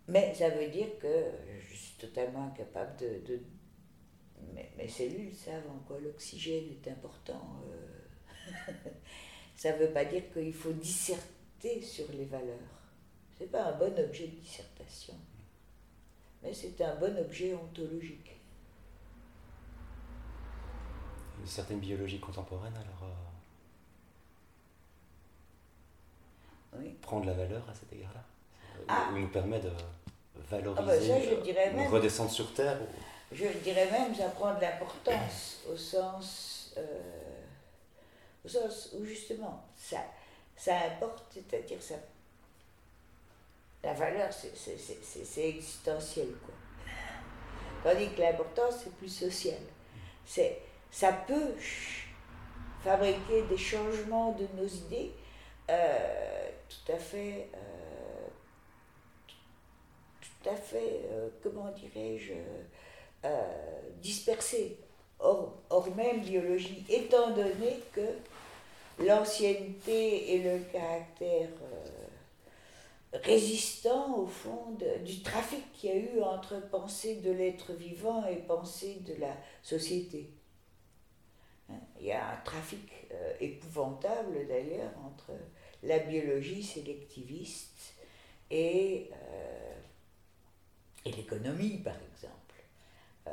Mais ça veut dire que je suis totalement incapable de... de mes, cellules savent en quoi l'oxygène est important. Euh. *laughs* ça ne veut pas dire qu'il faut disserter sur les valeurs. Ce n'est pas un bon objet de dissertation. Mais c'est un bon objet ontologique. Certaines biologies contemporaines, alors, euh, oui. prendre la valeur à cet égard-là? Ah. Ou nous permet de valoriser, ah bah je dirais même, redescendre sur Terre Je dirais même, ça prend de l'importance au sens, euh, au sens où justement ça, ça importe, c'est-à-dire ça. La valeur, c'est existentiel, quoi. Tandis que l'importance, c'est plus social. C'est, ça peut fabriquer des changements de nos idées euh, tout à fait. Euh, tout fait, euh, comment dirais-je, euh, dispersée, hors, même biologie, étant donné que l'ancienneté et le caractère euh, résistant, au fond, du trafic qu'il y a eu entre pensée de l'être vivant et pensée de la société. Hein, il y a un trafic épouvantable d'ailleurs entre la biologie sélectiviste et et l'économie, par exemple, euh,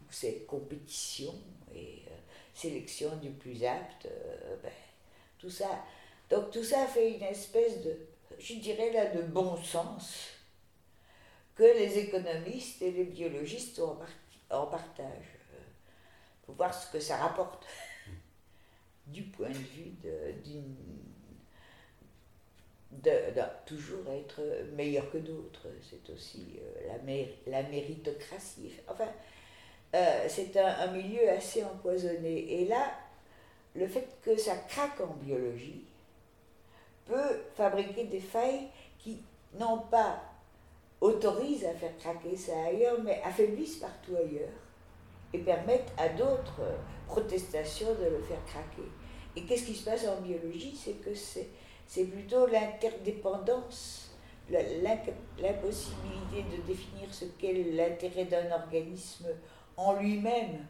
où cette compétition et euh, sélection du plus apte, euh, ben, tout ça. Donc tout ça fait une espèce de, je dirais là, de bon sens que les économistes et les biologistes ont en partage. Il faut voir ce que ça rapporte *laughs* du point de vue d'une de, toujours être meilleur que d'autres. C'est aussi euh, la, la, méritocratie. Enfin, euh, c'est un, un, milieu assez empoisonné. Et là, le fait que ça craque en biologie peut fabriquer des failles qui, non pas autorisent à faire craquer ça ailleurs, mais affaiblissent partout ailleurs et permettent à d'autres protestations de le faire craquer. Et qu'est-ce qui se passe en biologie? C'est que c'est c'est plutôt l'interdépendance, l'impossibilité de définir ce qu'est l'intérêt d'un organisme en lui-même,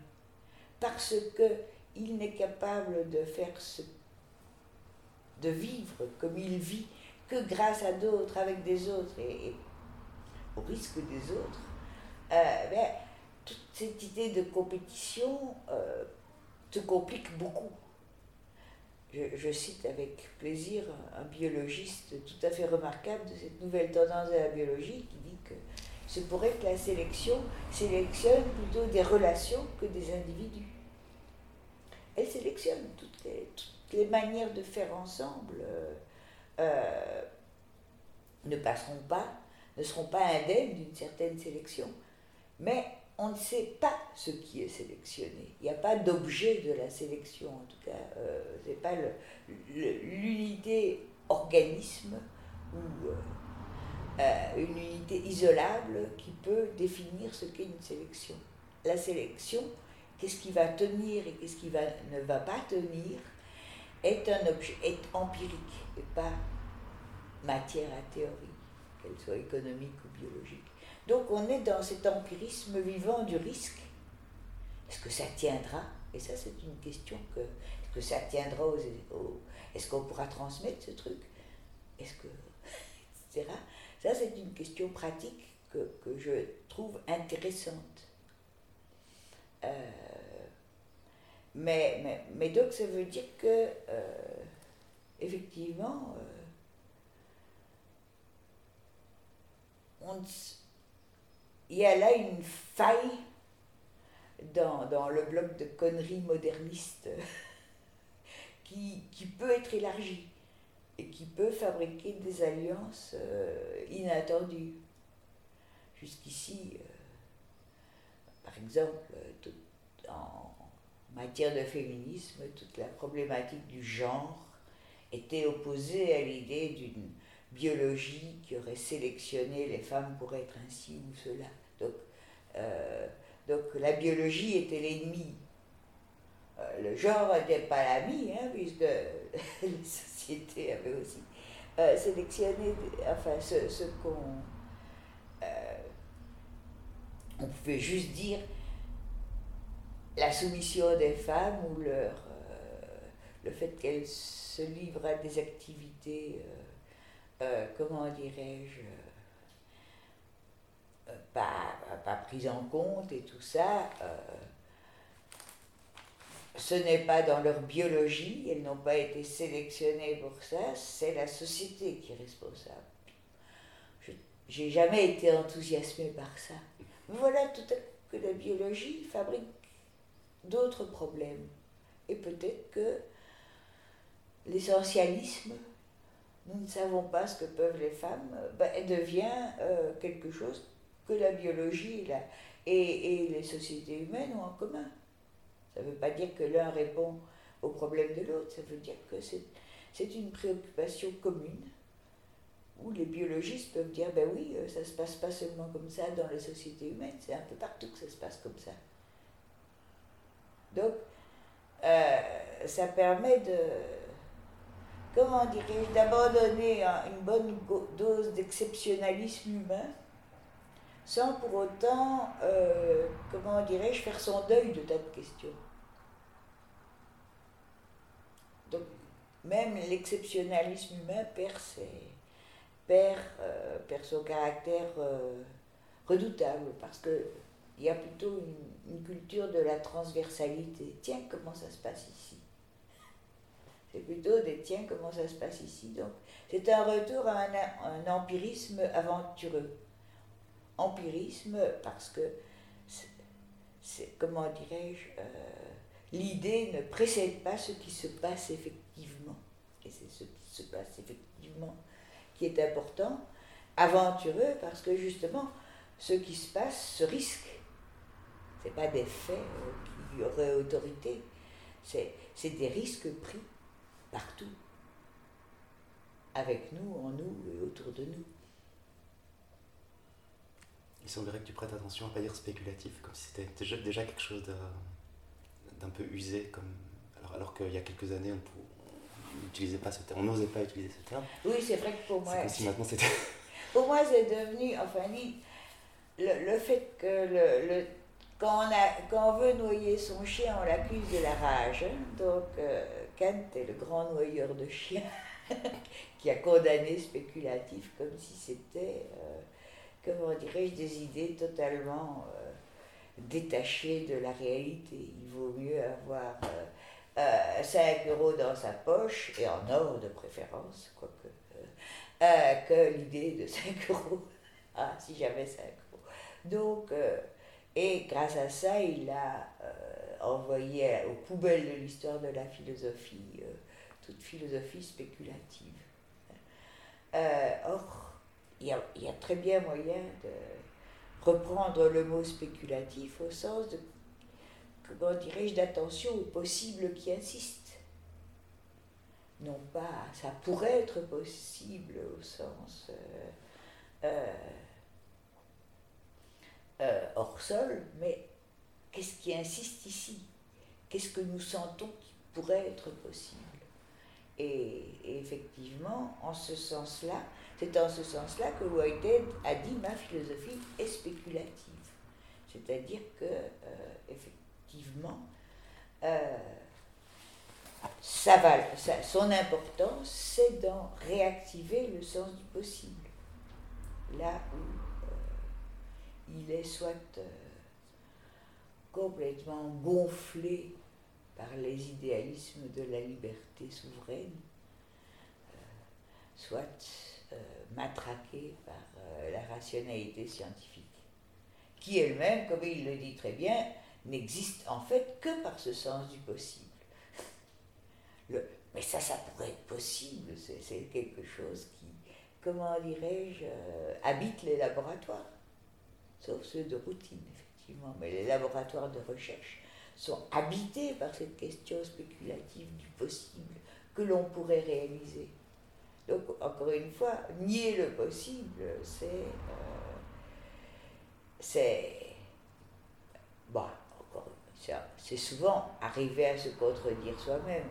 parce qu'il n'est capable de faire de vivre comme il vit que grâce à d'autres, avec des autres et, au risque des autres. Euh, ben, toute cette idée de compétition euh, se complique beaucoup je, cite avec plaisir un biologiste tout à fait remarquable de cette nouvelle tendance de la biologie qui dit que c'est pourrait que la sélection sélectionne plutôt des relations que des individus. Elle sélectionne toutes les, toutes les manières de faire ensemble. Euh, euh, ne passeront pas, ne seront pas indemnes d'une certaine sélection, mais on ne sait pas ce qui est sélectionné. Il n'y a pas d'objet de la sélection, en tout cas. Euh, ce n'est pas l'unité organisme ou euh, euh, une unité isolable qui peut définir ce qu'est une sélection. La sélection, qu'est-ce qui va tenir et qu'est-ce qui ne va pas tenir, est un objet, est empirique et pas matière à théorie, qu'elle soit économique ou biologique. Donc on est dans cet empirisme vivant du risque. Est-ce que ça tiendra? Et ça, c'est une question que. Est-ce que ça tiendra aux. est-ce qu'on pourra transmettre ce truc? Est-ce que. *laughs* etc. Ça, c'est une question pratique que, je trouve intéressante. Euh, mais, mais, donc, ça veut dire que, euh, effectivement, euh, on, il y a une faille dans, le bloc de conneries modernistes *laughs* qui, peut être élargie et qui peut fabriquer des alliances euh, inattendues. Jusqu'ici, euh, par exemple, en matière de féminisme, toute la problématique du genre était opposée à l'idée d'une biologie qui aurait sélectionné les femmes pour être ainsi ou cela. Donc, euh, la biologie était l'ennemi. Euh, le genre n'était pas l'ami, hein, puisque *laughs* les sociétés avaient aussi euh, sélectionné enfin, ce, ce qu'on... on pouvait juste dire la soumission des femmes ou leur, le fait qu'elles se livrent à des activités euh, comment dirais-je, euh, pas, pas prise en compte et tout ça. Euh, ce n'est pas dans leur biologie, elles n'ont pas été sélectionnées pour ça, c'est la société qui est responsable. J'ai jamais été enthousiasmée par ça. Voilà tout à que la biologie fabrique d'autres problèmes. Et peut-être que l'essentialisme nous ne savons pas ce que peuvent les femmes, ben, elle devient euh, quelque chose que la biologie et, et, les sociétés humaines ont en commun. Ça ne veut pas dire que l'un répond au problème de l'autre, ça veut dire que c'est une préoccupation commune où les biologistes peuvent dire, ben oui, euh, ça ne se passe pas seulement comme ça dans les sociétés humaines, c'est un peu partout que ça se passe comme ça. Donc, ça permet de, comment dirais-je, d'abandonner une bonne dose d'exceptionnalisme humain sans pour autant, euh, comment dirais-je, faire son deuil de tas de questions. Donc, même l'exceptionnalisme humain perd, euh, son caractère euh, redoutable parce que il y a plutôt une, culture de la transversalité. Tiens, comment ça se passe ici? C'est plutôt des tiens, comment ça se passe ici. Donc, c'est un retour à un, empirisme aventureux. Empirisme parce que, comment dirais-je, euh, l'idée ne précède pas ce qui se passe effectivement. Et c'est ce qui se passe effectivement qui est important. Aventureux parce que justement, ce qui se passe se risque ce pas des faits euh, qui auraient autorité, c'est des risques pris partout, avec nous, en nous et autour de nous. Il semblerait que tu prêtes attention à ne pas dire spéculatif, comme si c'était déjà, déjà quelque chose d'un peu usé, comme, alors, alors qu'il y a quelques années, on n'utilisait pas ce terme, on n'osait pas utiliser ce terme. Oui, c'est vrai que pour moi. Comme si maintenant c'était. *laughs* Pour moi, c'est devenu, enfin, le, le fait que le, le quand on, a, quand on veut noyer son chien, on l'accuse de la rage. Donc, euh, Kant est le grand noyeur de chiens *laughs* qui a condamné spéculatif comme si c'était, euh, comment dirais-je, des idées totalement euh, détachées de la réalité. Il vaut mieux avoir 5 euros dans sa poche, et en or de préférence, quoique, que l'idée de 5 *laughs* euros. Ah, si j'avais 5 euros. Donc, et grâce à ça, il a euh, envoyé aux poubelles de l'histoire de la philosophie euh, toute philosophie spéculative. Euh, or, il y, a, très bien moyen de reprendre le mot spéculatif au sens de, comment dirais-je, d'attention au possible qui insiste. Non pas, ça pourrait être possible au sens euh, hors sol, mais qu'est-ce qui insiste ici? Qu'est-ce que nous sentons qui pourrait être possible? Et, effectivement, en ce sens-là, c'est en ce sens-là que Whitehead a dit ma philosophie est spéculative. C'est-à-dire que, euh, effectivement, euh, ça va, son importance, c'est d'en réactiver le sens du possible. Là où il est soit euh, complètement gonflé par les idéalismes de la liberté souveraine, euh, soit euh, matraqué par la rationalité scientifique, qui elle-même, comme il le dit très bien, n'existe en fait que par ce sens du possible. *laughs* mais ça, ça pourrait être possible, c'est quelque chose qui, comment dirais-je, habite les laboratoires sauf ceux de routine. Mais les laboratoires de recherche sont habités par cette question spéculative du possible que l'on pourrait réaliser. Donc, encore une fois, nier le possible, c'est. Euh, c'est. Bon, c'est souvent arriver à se contredire soi-même.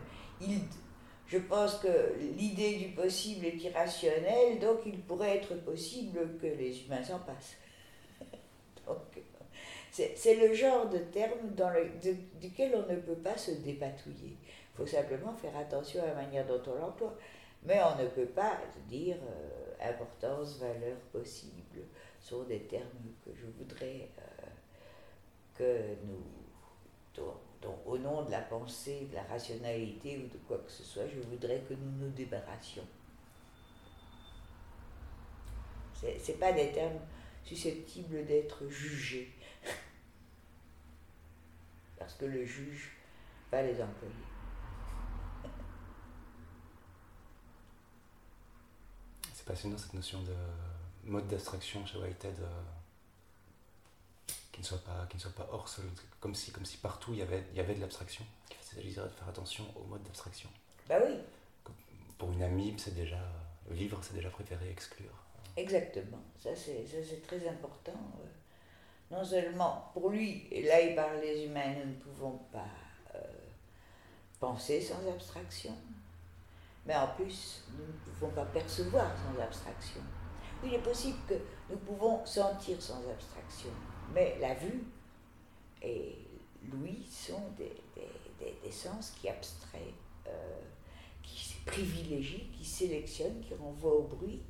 Je pense que l'idée du possible est irrationnelle, donc il pourrait être possible que les humains s'en passent. *laughs* C'est le genre de terme duquel on ne peut pas se dépatouiller. Il faut simplement faire attention à la manière dont on l'emploie. Mais on ne peut pas dire euh, importance, valeur, possible, sont des termes que je voudrais euh, que nous, au nom de la pensée, de la rationalité ou de quoi que ce soit, je voudrais que nous nous débarrassions. Ce pas des termes susceptibles d'être jugés parce que le juge va les employer. C'est passionnant cette notion de mode d'abstraction chez Whitehead euh, qui, ne soit pas, qui ne soit pas hors sol, comme si, comme si partout il y avait, il y avait de l'abstraction. Il s'agirait de faire attention au mode d'abstraction. Bah oui. Pour une amie, c'est déjà vivre, c'est déjà préférer exclure. Exactement, ça c'est très important. Non seulement pour lui, et là il parle des humains, nous ne pouvons pas euh, penser sans abstraction, mais en plus, nous ne pouvons pas percevoir sans abstraction. il est possible que nous pouvons sentir sans abstraction, mais la vue et l'ouïe sont des, sens qui abstraient, euh, qui privilégient, qui sélectionnent, qui renvoient au bruit.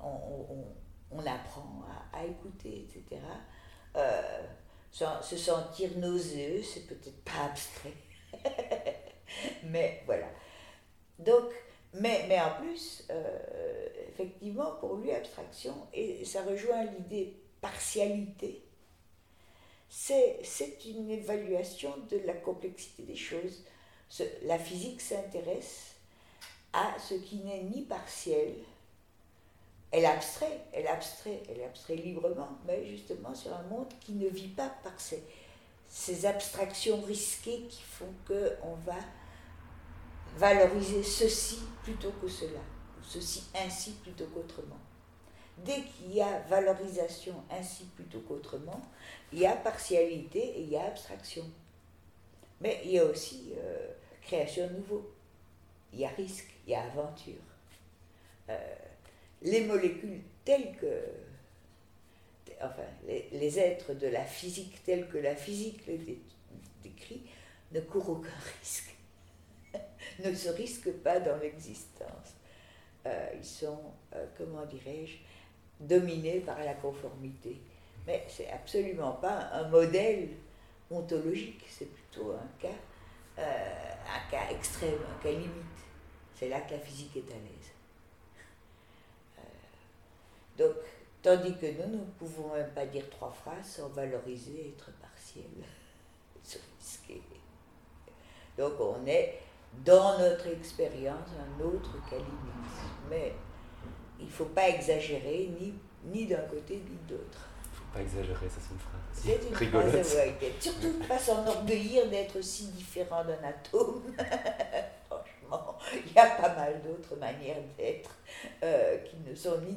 On, apprend à, à, écouter, etc. Euh, se sentir nauséeux, c'est peut-être pas abstrait. *laughs* mais voilà. Donc, mais, mais en plus, euh, effectivement, pour lui, abstraction, et ça rejoint l'idée partialité, c'est une évaluation de la complexité des choses. la physique s'intéresse à ce qui n'est ni partiel, elle abstrait, elle abstrait, elle abstrait librement, mais justement sur un monde qui ne vit pas par ces, abstractions risquées qui font qu'on va valoriser ceci plutôt que cela, ou ceci ainsi plutôt qu'autrement. Dès qu'il y a valorisation ainsi plutôt qu'autrement, il y a partialité et il y a abstraction. Mais il y a aussi euh, création de nouveau. Il y a risque, il y a aventure. Euh, les molécules telles que, enfin, les, êtres de la physique tels que la physique les décrit, ne courent aucun *laughs* risque, ne se risquent pas dans l'existence. Euh, ils sont, euh, comment dirais-je, dominés par la conformité. Mais c'est absolument pas un modèle ontologique, c'est plutôt un cas, euh, extrême, un cas limite. C'est là que la physique est l'aise. Donc, tandis que nous, nous ne pouvons même pas dire trois phrases sans valoriser être partiel. *laughs* Donc, on est dans notre expérience un autre cas Mais il ne faut pas exagérer ni, ni d'un côté ni de l'autre. Il ne faut pas exagérer, ça c'est une phrase. C'est une phrase de Whitehead. Surtout pas s'enorgueillir d'être si différent d'un atome. *laughs* *laughs* il y a pas mal d'autres manières d'être euh, qui ne sont ni,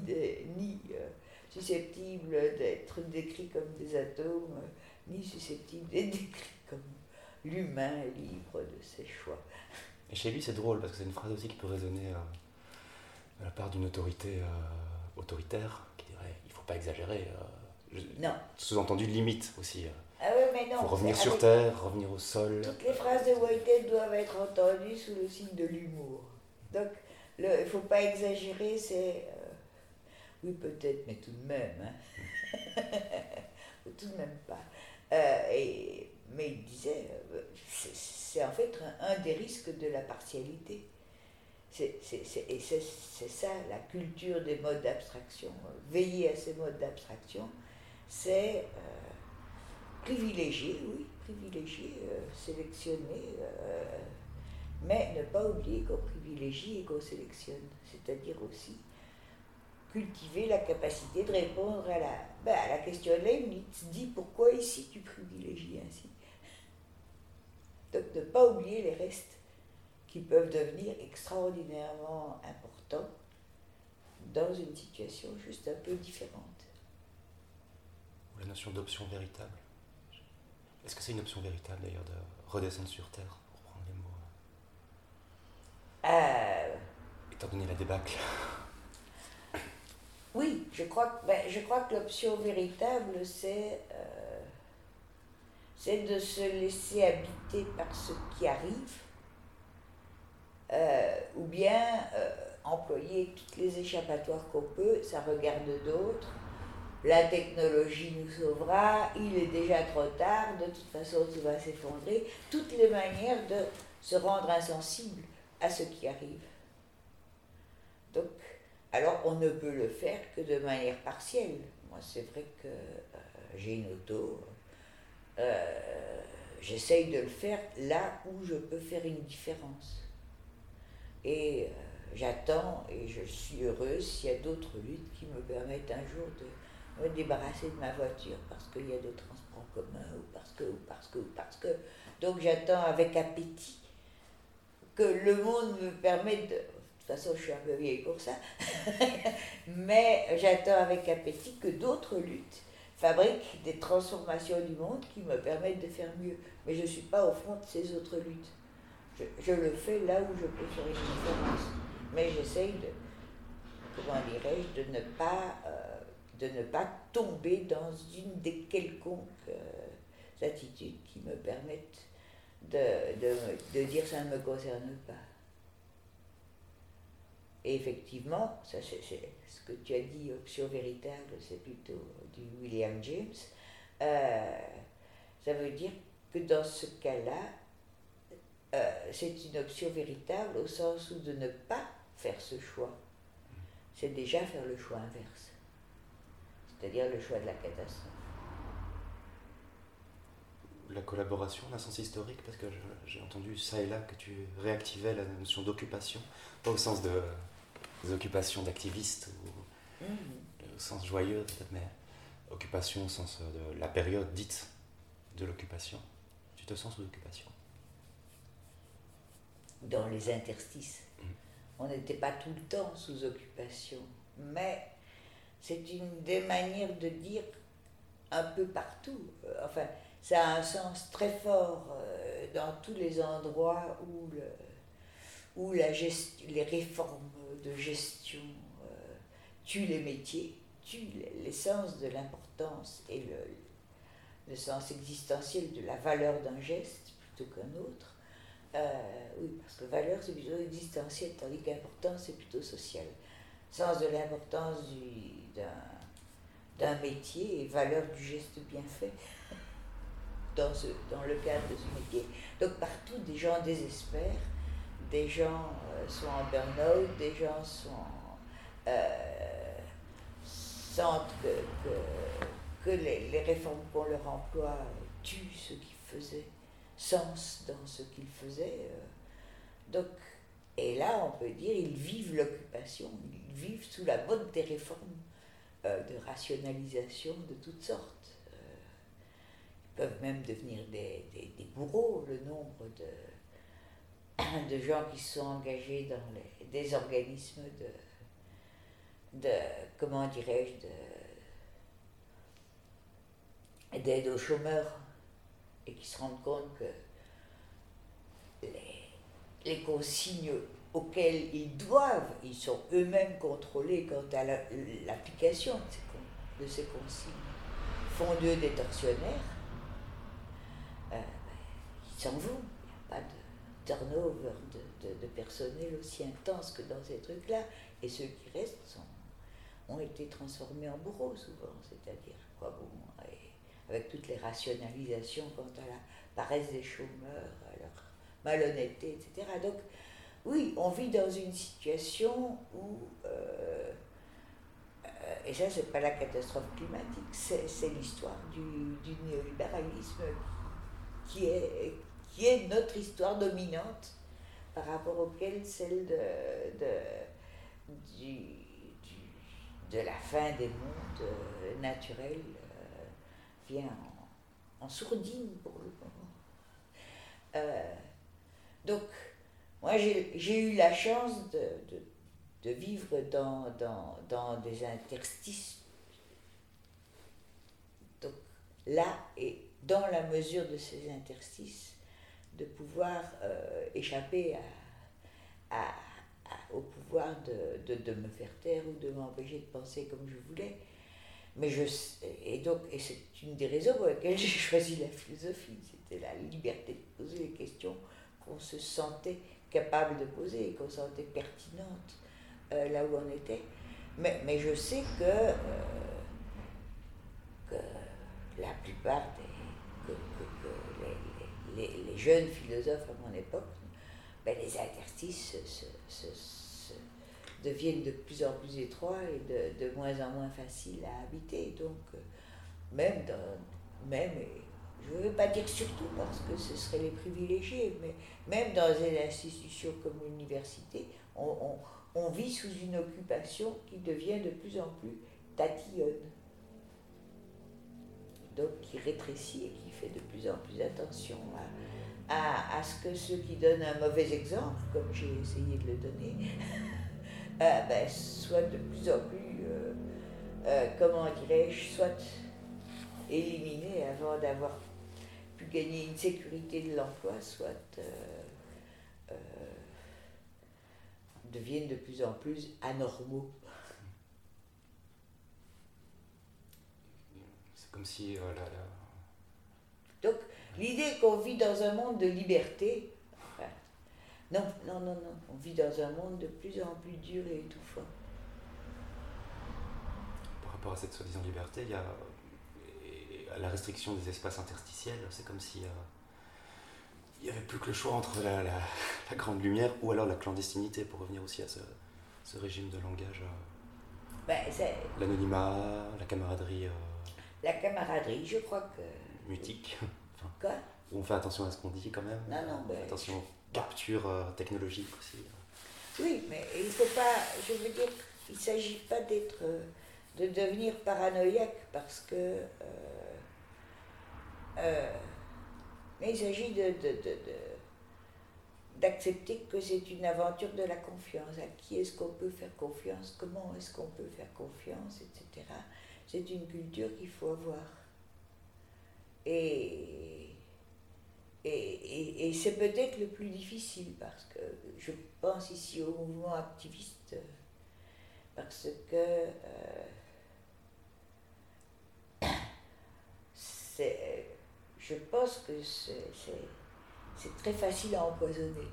ni euh, susceptibles d'être décrits comme des atomes, ni susceptibles d'être décrits comme l'humain libre de ses choix. Et chez lui, c'est drôle parce que c'est une phrase aussi qui peut résonner euh, à la part d'une autorité autoritaire qui dirait il ne faut pas exagérer. non. Sous-entendu limite aussi. Ah oui, mais non. Faut revenir sur Terre, revenir au sol. Toutes les phrases de Whitehead doivent être entendues sous le signe de l'humour. Donc, il ne faut pas exagérer, c'est. Euh, oui, peut-être, mais tout de même. Hein. *laughs* tout de même pas. Euh, et, mais il disait, euh, c'est en fait un, des risques de la partialité. C'est, et c'est, ça la culture des modes d'abstraction. Veiller à ces modes d'abstraction, c'est privilégier, oui, privilégier, euh, sélectionner, euh, mais ne pas oublier qu'on privilégie et qu'on sélectionne, c'est-à-dire aussi cultiver la capacité de répondre à la, ben, question de Leibniz, dit pourquoi ici tu privilégies ainsi? Donc ne pas oublier les restes qui peuvent devenir extraordinairement importants dans une situation juste un peu différente. La notion d'option véritable. Est-ce que c'est une option véritable d'ailleurs de redescendre sur Terre, pour prendre les mots euh... Étant donné la débâcle. *coughs* Oui, je crois, ben, je crois que l'option véritable, c'est euh, c'est de se laisser habiter par ce qui arrive, euh, ou bien employer toutes les échappatoires qu'on peut, ça regarde d'autres, la technologie nous sauvera, il est déjà trop tard, de toute façon tout va s'effondrer, toutes les manières de se rendre insensible à ce qui arrive. Donc, alors on ne peut le faire que de manière partielle. Moi, c'est vrai que euh, j'ai une auto, euh, j'essaye de le faire là où je peux faire une différence. Et euh, j'attends et je suis heureuse s'il y a d'autres luttes qui me permettent un jour de me débarrasser de ma voiture parce qu'il y a des transports en commun ou parce que, ou parce que, ou parce que. Donc j'attends avec appétit que le monde me permette de. De toute façon, je suis un peu vieille pour ça. *laughs* Mais j'attends avec appétit que d'autres luttes fabriquent des transformations du monde qui me permettent de faire mieux. Mais je ne suis pas au front de ces autres luttes. Je, le fais là où je peux faire une différence. Mais j'essaye de, comment dirais-je, de ne pas euh, de ne pas tomber dans une des quelconques euh, attitudes qui me permettent de, dire ça ne me concerne pas. Et effectivement, ce que tu as dit, option véritable, c'est plutôt du William James. Euh, Ça veut dire que dans ce cas-là, euh, c'est une option véritable au sens où de ne pas faire ce choix, c'est déjà faire le choix inverse, c'est-à-dire le choix de la catastrophe. La collaboration, un sens historique, parce que j'ai entendu ça et là que tu réactivais la notion d'occupation, pas au sens de, des occupations d'activistes ou mmh. au sens joyeux mais occupation au sens de la période dite de l'occupation. Tu te sens sous occupation? Dans les interstices. Mm. On n'était pas tout le temps sous occupation, mais c'est une des manières de dire un peu partout. Euh, enfin, ça a un sens très fort euh, dans tous les endroits où, le, où la les réformes de gestion euh, tuent les métiers l'essence de l'importance et le, le, sens existentiel de la valeur d'un geste plutôt qu'un autre. Oui, parce que valeur, c'est plutôt existentiel, tandis qu'importance, c'est plutôt social. Sens de l'importance d'un métier et valeur du geste bien fait dans, ce, dans le cadre de ce métier. Donc partout, des gens désespèrent, des gens euh, sont en burn-out, des gens sont... Euh, sentent que, que, les, réformes pour leur emploi tuent ce qu'ils faisaient, sens dans ce qu'ils faisaient. Euh. Donc, et là, on peut dire, ils vivent l'occupation, ils vivent sous la mode des réformes de rationalisation de toutes sortes. Euh. ils peuvent même devenir des, des, bourreaux, le nombre de, *coughs* de gens qui sont engagés dans des organismes de, de comment dirais-je, d'aide aux chômeurs et qui se rendent compte que les, les consignes auxquelles ils doivent, ils sont eux-mêmes contrôlés quant à l'application de, ces consignes, font d'eux des tortionnaires, euh, ils s'en vont. Il n'y a pas de turnover de, personnel aussi intense que dans ces trucs-là. Et ceux qui restent ont été transformés en bourreaux souvent, c'est-à-dire quoi bon, avec toutes les rationalisations quant à la paresse des chômeurs, à leur malhonnêteté, etc. Donc oui, on vit dans une situation où, euh, euh, et ça c'est pas la catastrophe climatique, c'est l'histoire du, néolibéralisme qui est, notre histoire dominante par rapport auquel celle de, de la fin des mondes euh, naturels vient en, sourdine pour le moment. Donc, moi j'ai eu la chance de, de, vivre dans, dans, dans, des interstices. Donc là, et dans la mesure de ces interstices, de pouvoir échapper à, à au pouvoir de, de, me faire taire ou de m'empêcher de penser comme je voulais. Mais je, et donc, et c'est une des raisons pour lesquelles *laughs* j'ai choisi la philosophie, c'était la liberté de poser les questions qu'on se sentait capable de poser qu'on sentait pertinentes euh, là où on était. Mais, mais je sais que, euh, que la plupart des, les, les, jeunes philosophes à mon époque, ben les interstices se, deviennent de plus en plus étroits et de, de, moins en moins faciles à habiter. Donc, euh, même, dans, même je ne veux pas dire surtout parce que ce seraient les privilégiés, mais même dans une institution comme l'université, on, vit sous une occupation qui devient de plus en plus tatillonne. Donc qui rétrécit et qui fait de plus en plus attention à, ce que ceux qui donnent un mauvais exemple, comme j'ai essayé de le donner, *laughs* euh, ben, soit de plus en plus, euh, euh, comment dirais-je, soit éliminés avant d'avoir pu gagner une sécurité de l'emploi, soit deviennent de plus en plus anormaux. C'est comme si... Donc l'idée qu'on vit dans un monde de liberté, non, non, non, non. On vit dans un monde de plus en plus dur et étouffant. Par rapport à cette soi-disant liberté, il y a, la, restriction des espaces interstitiels. C'est comme si euh, il n'y avait plus que le choix entre la, *laughs* la, grande lumière ou alors la clandestinité, pour revenir aussi à ce, ce régime de langage. Ben, L'anonymat, la camaraderie. La camaraderie, je crois que. Mutique. *laughs* Quoi? On fait attention à ce qu'on dit quand même. Non, non, ben, Attention aux captures technologiques aussi. Oui, mais il ne faut pas. Je veux dire, il ne s'agit pas d'être de devenir paranoïaque parce que. Euh, mais il s'agit de, d'accepter que c'est une aventure de la confiance. À qui est-ce qu'on peut faire confiance? Comment est-ce qu'on peut faire confiance Etc. C'est une culture qu'il faut avoir. Et, et, et c'est peut-être le plus difficile parce que je pense ici au mouvement activiste parce que euh, *coughs* je pense que c'est très facile à empoisonner,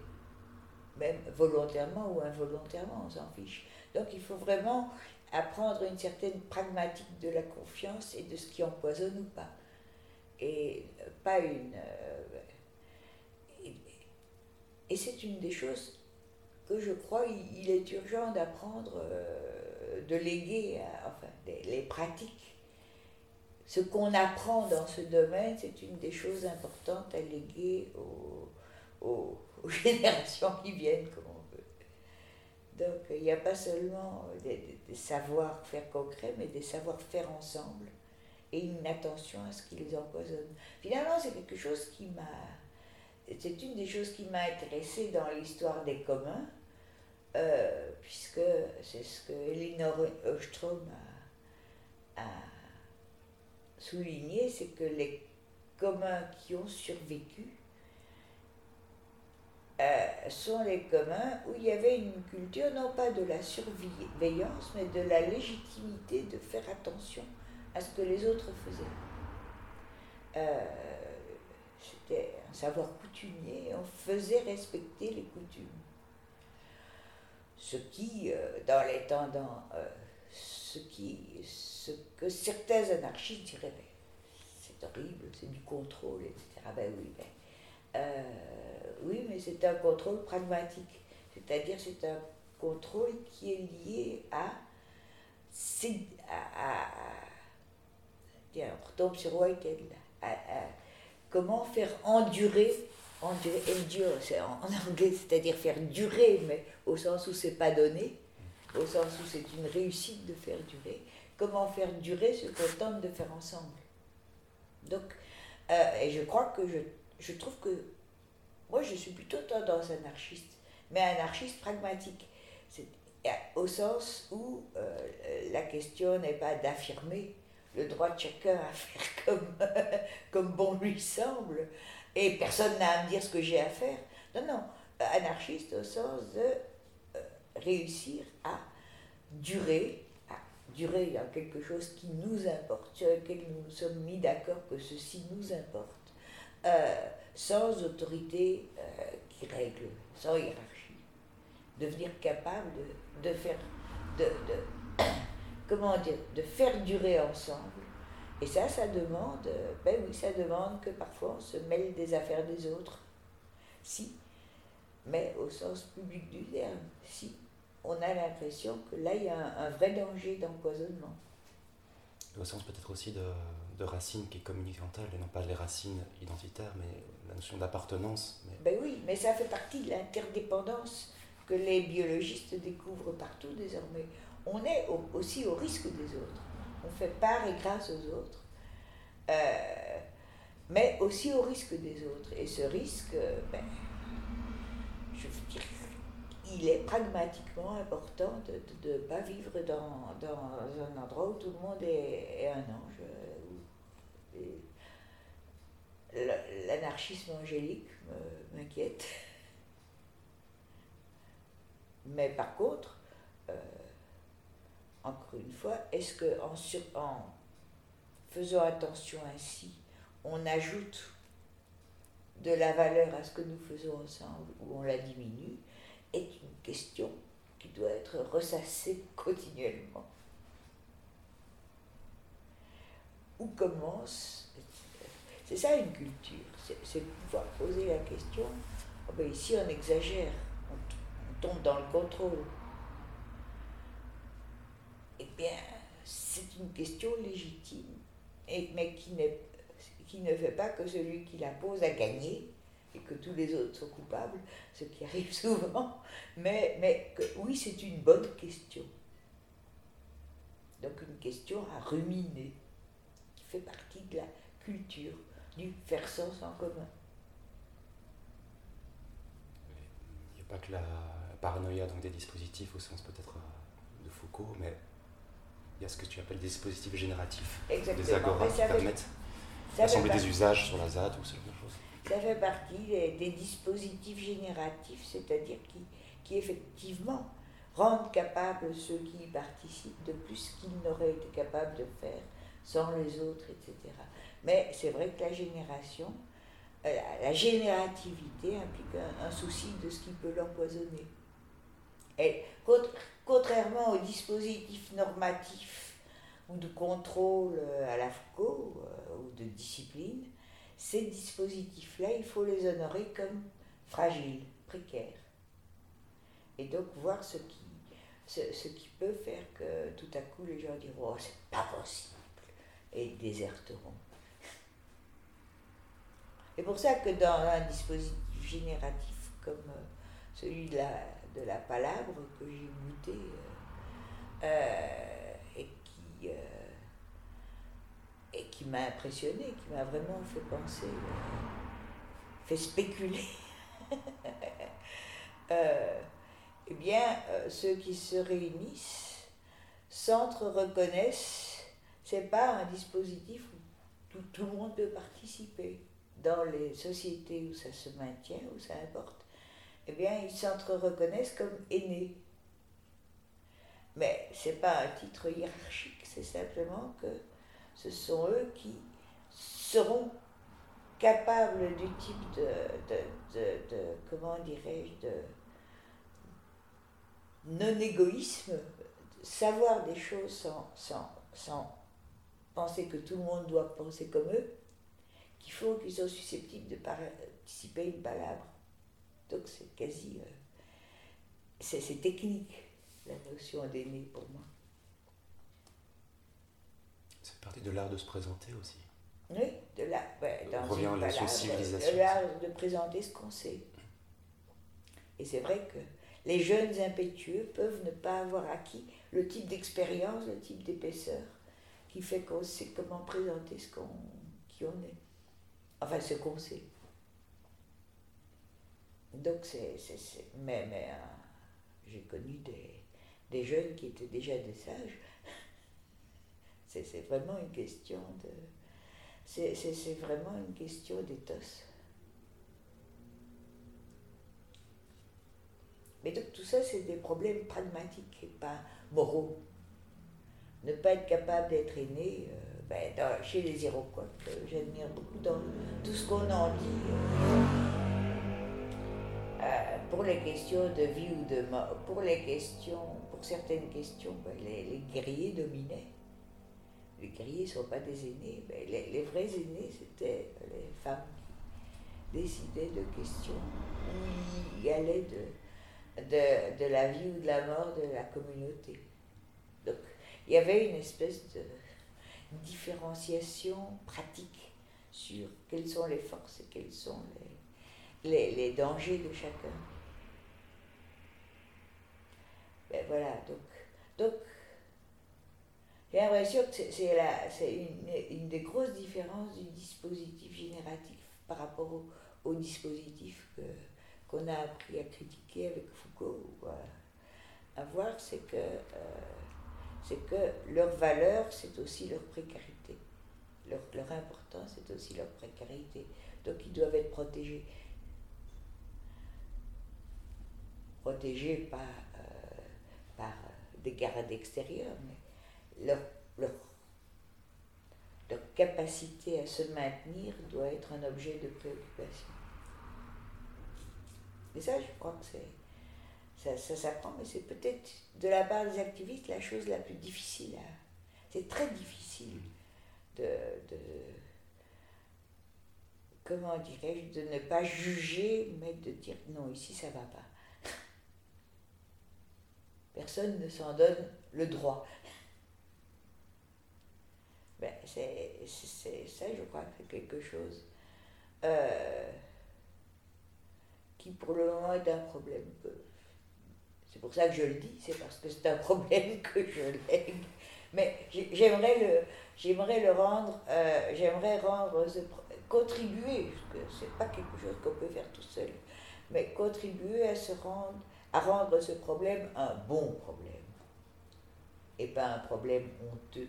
même volontairement ou involontairement, on s'en fiche. Donc il faut vraiment apprendre une certaine pragmatique de la confiance et de ce qui empoisonne ou pas. Et pas une... Euh, et, c'est une des choses que je crois il, est urgent d'apprendre, euh, de léguer, enfin, les pratiques ce qu'on apprend dans ce domaine, c'est une des choses importantes à léguer aux, *laughs* générations qui viennent, comme on veut. Donc il n'y a pas seulement des, savoir-faire concrets, mais des savoir-faire ensemble et une attention à ce qui les empoisonne. Finalement, c'est quelque chose qui m'a... C'est une des choses qui m'a intéressée dans l'histoire des communs, euh, puisque c'est ce que Elinor Ostrom a souligner, c'est que les communs qui ont survécu euh, sont les communs où il y avait une culture non pas de la surveillance, mais de la légitimité de faire attention à ce que les autres faisaient. Euh, c'était un savoir coutumier, on faisait respecter les coutumes. Ce qui, euh, dans les tendances, ce qui, ce que certains anarchistes diraient, c'est horrible, c'est du contrôle, etc. Ben oui, ben, euh, oui, mais c'est un contrôle pragmatique. C'est-à-dire c'est un contrôle qui est lié à, à, tiens, on retombe sur Whitehead, à, comment faire endurer, endurer endure, en anglais, c'est-à-dire faire durer, mais au sens où c'est pas donné, au sens où c'est une réussite de faire durer, comment faire durer ce qu'on tente de faire ensemble. Donc, euh, et je crois que je, je, trouve que moi je suis plutôt tendance anarchiste, mais anarchiste pragmatique. C'est, au sens où euh, la question n'est pas d'affirmer le droit de chacun à faire *laughs* comme, comme bon lui semble, et personne n'a à me dire ce que j'ai à faire. Non, non, anarchiste au sens de réussir à durer durer dans quelque chose qui nous importe, sur lequel nous nous sommes mis d'accord que ceci nous importe, euh, sans autorité euh, qui règle, sans hiérarchie. Devenir capable de, de faire, de, de, *coughs* comment dire, de faire durer ensemble. Et ça, ça demande, ben oui, ça demande que parfois on se mêle des affaires des autres. Si, mais au sens public du terme, si on a l'impression que là, il y a un, vrai danger d'empoisonnement. Au sens peut-être aussi de, de, racine qui est communicantale, et non pas les racines identitaires, mais la notion d'appartenance. Ben oui, mais ça fait partie de l'interdépendance que les biologistes découvrent partout désormais. On est aussi au risque des autres. On fait part et grâce aux autres, euh, mais aussi au risque des autres. Et ce risque, ben, veux dire, il est pragmatiquement important de ne pas vivre dans, dans, un endroit où tout le monde est, un ange. L'anarchisme angélique m'inquiète. Mais par contre, euh, encore une fois, est-ce que en, en faisant attention ainsi, on ajoute de la valeur à ce que nous faisons ensemble ou on la diminue est une question qui doit être ressassée continuellement. où commence. C'est ça une culture, c'est pouvoir poser la question. Oh ben ici on exagère, on, tombe dans le contrôle. Eh bien, c'est une question légitime, mais qui, qui ne fait pas que celui qui la pose a gagné et que tous les autres sont coupables, ce qui arrive *laughs* souvent, mais, mais que, oui, c'est une bonne question. Donc une question à ruminer, qui fait partie de la culture, du faire sens en commun. Il n'y a pas que la paranoïa donc des dispositifs au sens peut-être euh, de Foucault, mais il y a ce que tu appelles des dispositifs génératifs, des agoras qui permettent d'assembler des usages sur la ZAD ou ce genre. Ça fait partie des, dispositifs génératifs, c'est-à-dire qui, qui effectivement rendent capables ceux qui y participent de plus qu'ils n'auraient été capables de faire sans les autres, etc. Mais c'est vrai que la génération, euh, la générativité implique un, souci de ce qui peut l'empoisonner. Contrairement aux dispositifs normatifs ou de contrôle euh, à la Foucault euh, ou de discipline, ces dispositifs-là, il faut les honorer comme fragiles, précaires. Et donc voir ce qui peut faire que tout à coup les gens diront Oh, c'est pas possible et déserteront. C'est pour ça que dans un dispositif génératif comme euh, celui de la, de la palabre que j'ai goûté euh, euh, et qui, et qui m'a impressionné, qui m'a vraiment fait penser, fait spéculer. *laughs* eh bien, euh, ceux qui se réunissent s'entre-reconnaissent. C'est pas un dispositif où tout, le monde peut participer. Dans les sociétés où ça se maintient, où ça importe, eh bien, ils s'entre-reconnaissent comme aînés. Mais c'est pas un titre hiérarchique, c'est simplement que ce sont eux qui seront capables du type de, de comment dirais-je, de, non-égoïsme, savoir des choses sans, penser que tout le monde doit penser comme eux, qu'il faut qu'ils soient susceptibles de participer à une palabre. Donc c'est quasi... Euh, c'est technique, la notion d'aîné pour moi. C'est partie de l'art de se présenter aussi. Oui, de l'art. On revient à la civilisation. De l'art de présenter ce qu'on sait. Et c'est vrai que les jeunes impétueux peuvent ne pas avoir acquis le type d'expérience, le type d'épaisseur qui fait qu'on sait comment présenter ce qu'on, qui on est. Enfin, ce qu'on sait. Donc, c'est. Mais, mais euh, j'ai connu des, des jeunes qui étaient déjà des sages. C'est vraiment une question de. C'est vraiment une question d'éthos. Mais donc tout ça, c'est des problèmes pragmatiques et pas moraux. Ne pas être capable d'être aîné, euh, ben, chez les Iroquois, j'admire beaucoup dans tout ce qu'on en dit. Euh, pour les questions de vie ou de mort, pour les questions, pour certaines questions, ben, les, guerriers dominaient. Les guerriers ne sont pas des aînés. Les, vrais aînés, c'était les femmes qui décidaient de questions il y allait de de, la vie ou de la mort de la communauté. Donc, il y avait une espèce de différenciation pratique sur quelles sont les forces et quels sont les, les, les dangers de chacun. Ben voilà, donc, donc j'ai l'impression que c'est une, une, des grosses différences du dispositif génératif par rapport au, dispositif qu'on a appris à critiquer avec Foucault ou à, voir, c'est que, euh, que leur valeur, c'est aussi leur précarité. Leur, leur importance, c'est aussi leur précarité. Donc ils doivent être protégés. Protégés pas euh, par des gardes extérieurs, mais leur, leur, leur capacité à se maintenir doit être un objet de préoccupation. Et ça, je crois que c'est, ça, ça s'apprend, mais c'est peut-être de la part des activistes la chose la plus difficile. C'est très difficile de, de comment dirais-je, de ne pas juger, mais de dire non, ici ça va pas. *laughs* Personne ne s'en donne le droit. Ben, c'est ça, je crois c'est quelque chose euh, qui pour le moment est un problème. C'est pour ça que je le dis, c'est parce que c'est un problème *laughs* que je lègue. Mais j'aimerais le, le rendre, euh, j'aimerais rendre contribuer, parce que c'est pas quelque chose qu'on peut faire tout seul, mais contribuer à se rendre, à rendre ce problème un bon problème et pas un problème honteux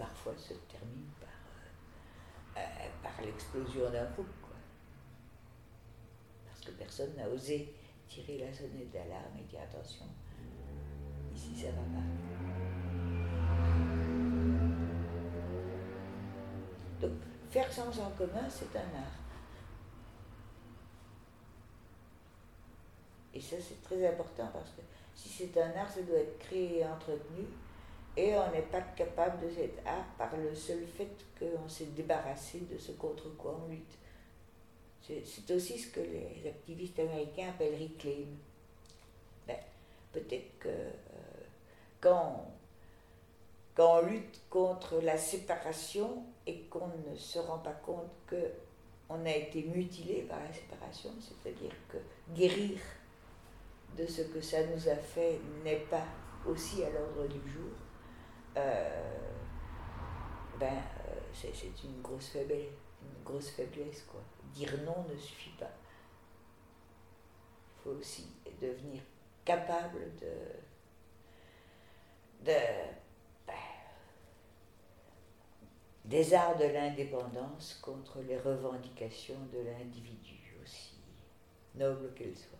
parfois se termine par, euh, euh, par l'explosion d'un groupe. Parce que personne n'a osé tirer la sonnette d'alarme et dire attention, ici ça va pas. Donc, faire sens en commun, c'est un art. Et ça, c'est très important parce que si c'est un art, ça doit être créé et entretenu. Et on n'est pas capable de cet art par le seul fait qu'on s'est débarrassé de ce contre quoi on lutte. C'est aussi ce que les activistes américains appellent reclaim. Ben, Peut-être que euh, quand, quand on lutte contre la séparation et qu'on ne se rend pas compte qu'on a été mutilé par la séparation, c'est-à-dire que guérir de ce que ça nous a fait n'est pas aussi à l'ordre du jour, ben, euh, c'est une grosse faiblesse, une grosse faiblesse quoi. Dire non ne suffit pas. Il faut aussi devenir capable de, de ben, des arts de l'indépendance contre les revendications de l'individu aussi, noble qu'elles soient.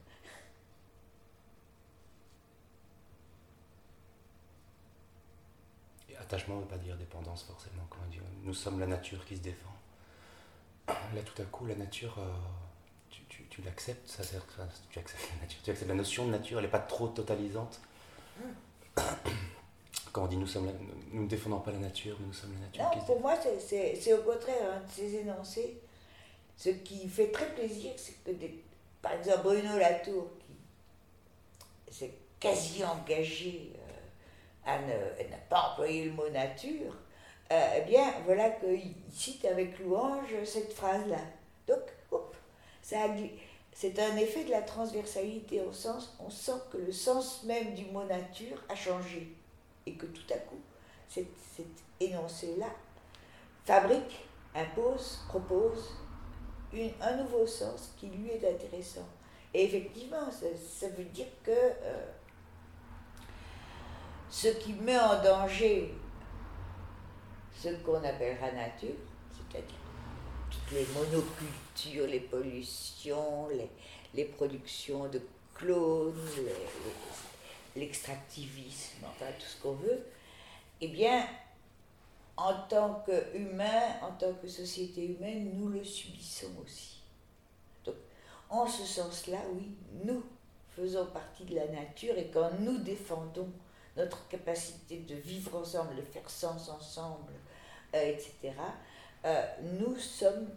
Attachement ne veut pas dire dépendance forcément. Comment dire. Nous sommes la nature qui se défend. Là, tout à coup, la nature, euh, tu, tu, tu l'acceptes, ça sert, tu acceptes la nature, tu acceptes la notion de nature, elle n'est pas trop totalisante. Quand on dit nous sommes nous ne défendons pas la nature, nous sommes la nature. Non, pour moi, c'est au contraire un de ces énoncés. Ce qui fait très plaisir, c'est que, des, par exemple, Bruno Latour, qui s'est quasi engagé à ne, pas employer le mot nature, euh, eh bien, voilà qu'il cite avec louange cette phrase-là. Donc, c'est un effet de la transversalité au sens, on sent que le sens même du mot nature a changé et que tout à coup, cet, énoncé-là fabrique, impose, propose un nouveau sens qui lui est intéressant. Et effectivement, ça, veut dire que euh, ce qui met en danger ce qu'on appellera nature, c'est-à-dire toutes les monocultures, les pollutions, les, productions de clones, l'extractivisme, enfin tout ce qu'on veut, eh bien, en tant qu'humains, en tant que société humaine, nous le subissons aussi. Donc, en ce sens-là, oui, nous faisons partie de la nature et quand nous défendons notre capacité de vivre ensemble, de faire sens ensemble, euh, etc., euh, nous sommes,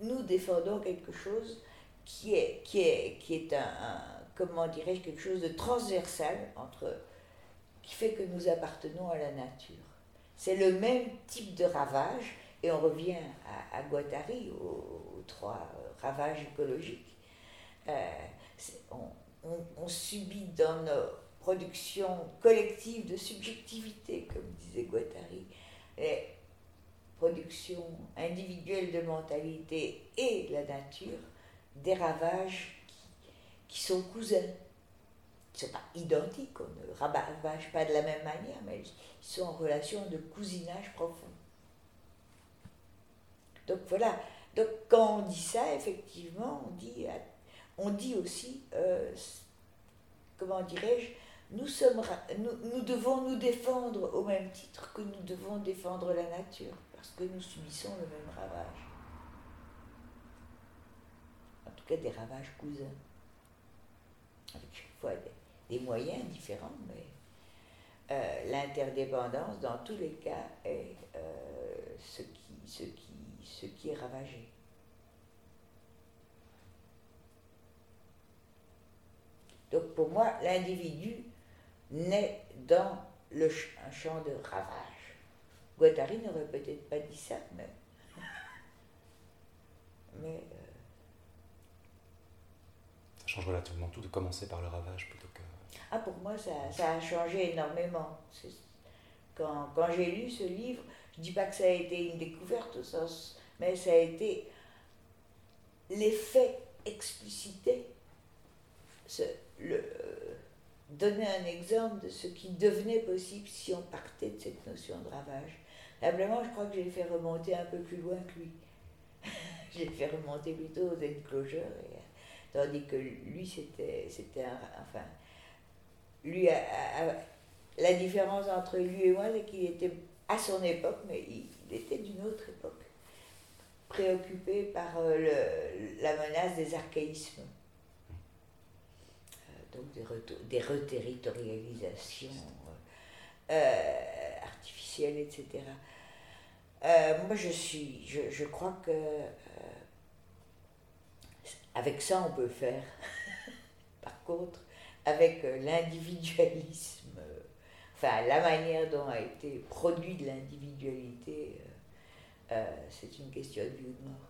nous défendons quelque chose qui est, qui est, qui est un, comment dirais-je, quelque chose de transversal entre, qui fait que nous appartenons à la nature. C'est le même type de ravage, et on revient à, Guattari, aux, trois ravages écologiques. Euh, on, on, subit dans nos production collective de subjectivité, comme disait Guattari, et production individuelle de mentalité et la nature, des ravages qui, sont cousins. Ils ne sont pas identiques, on ne ravage pas de la même manière, mais ils sont en relation de cousinage profond. Donc voilà, donc quand on dit ça, effectivement, on dit, on dit aussi, euh, comment dirais-je, nous, sommes, nous, devons nous défendre au même titre que nous devons défendre la nature, parce que nous subissons le même ravage. En tout cas, des ravages cousins. Avec chaque fois des, moyens différents, mais euh, l'interdépendance, dans tous les cas, est euh, ce, qui, ce, qui, ce qui est ravagé. Donc pour moi, l'individu naît dans le un champ de ravage. Guattari n'aurait peut-être pas dit ça, mais. mais euh, Ça change relativement tout de commencer par le ravage plutôt que. Ah, pour moi, ça, ça a changé énormément. Quand, quand j'ai lu ce livre, je ne dis pas que ça a été une découverte au sens, mais ça a été l'effet explicité, ce, le, euh, donner un exemple de ce qui devenait possible si on partait de cette notion de ravage. Simplement, je crois que j'ai fait remonter un peu plus loin que lui. *laughs* j'ai fait remonter plutôt aux enclosures, tandis que lui, c'était, c'était enfin, lui, la différence entre lui et moi, c'est qu'il était à son époque, mais il, était d'une autre époque, préoccupé par euh, le, la menace des archaïsmes donc des, des reterritorialisations euh, euh, artificielles, etc. Euh, moi, je suis, je, je crois que avec ça, on peut faire. *laughs* Par contre, avec l'individualisme, enfin la manière dont a été produit de l'individualité, c'est une question de vie ou de mort.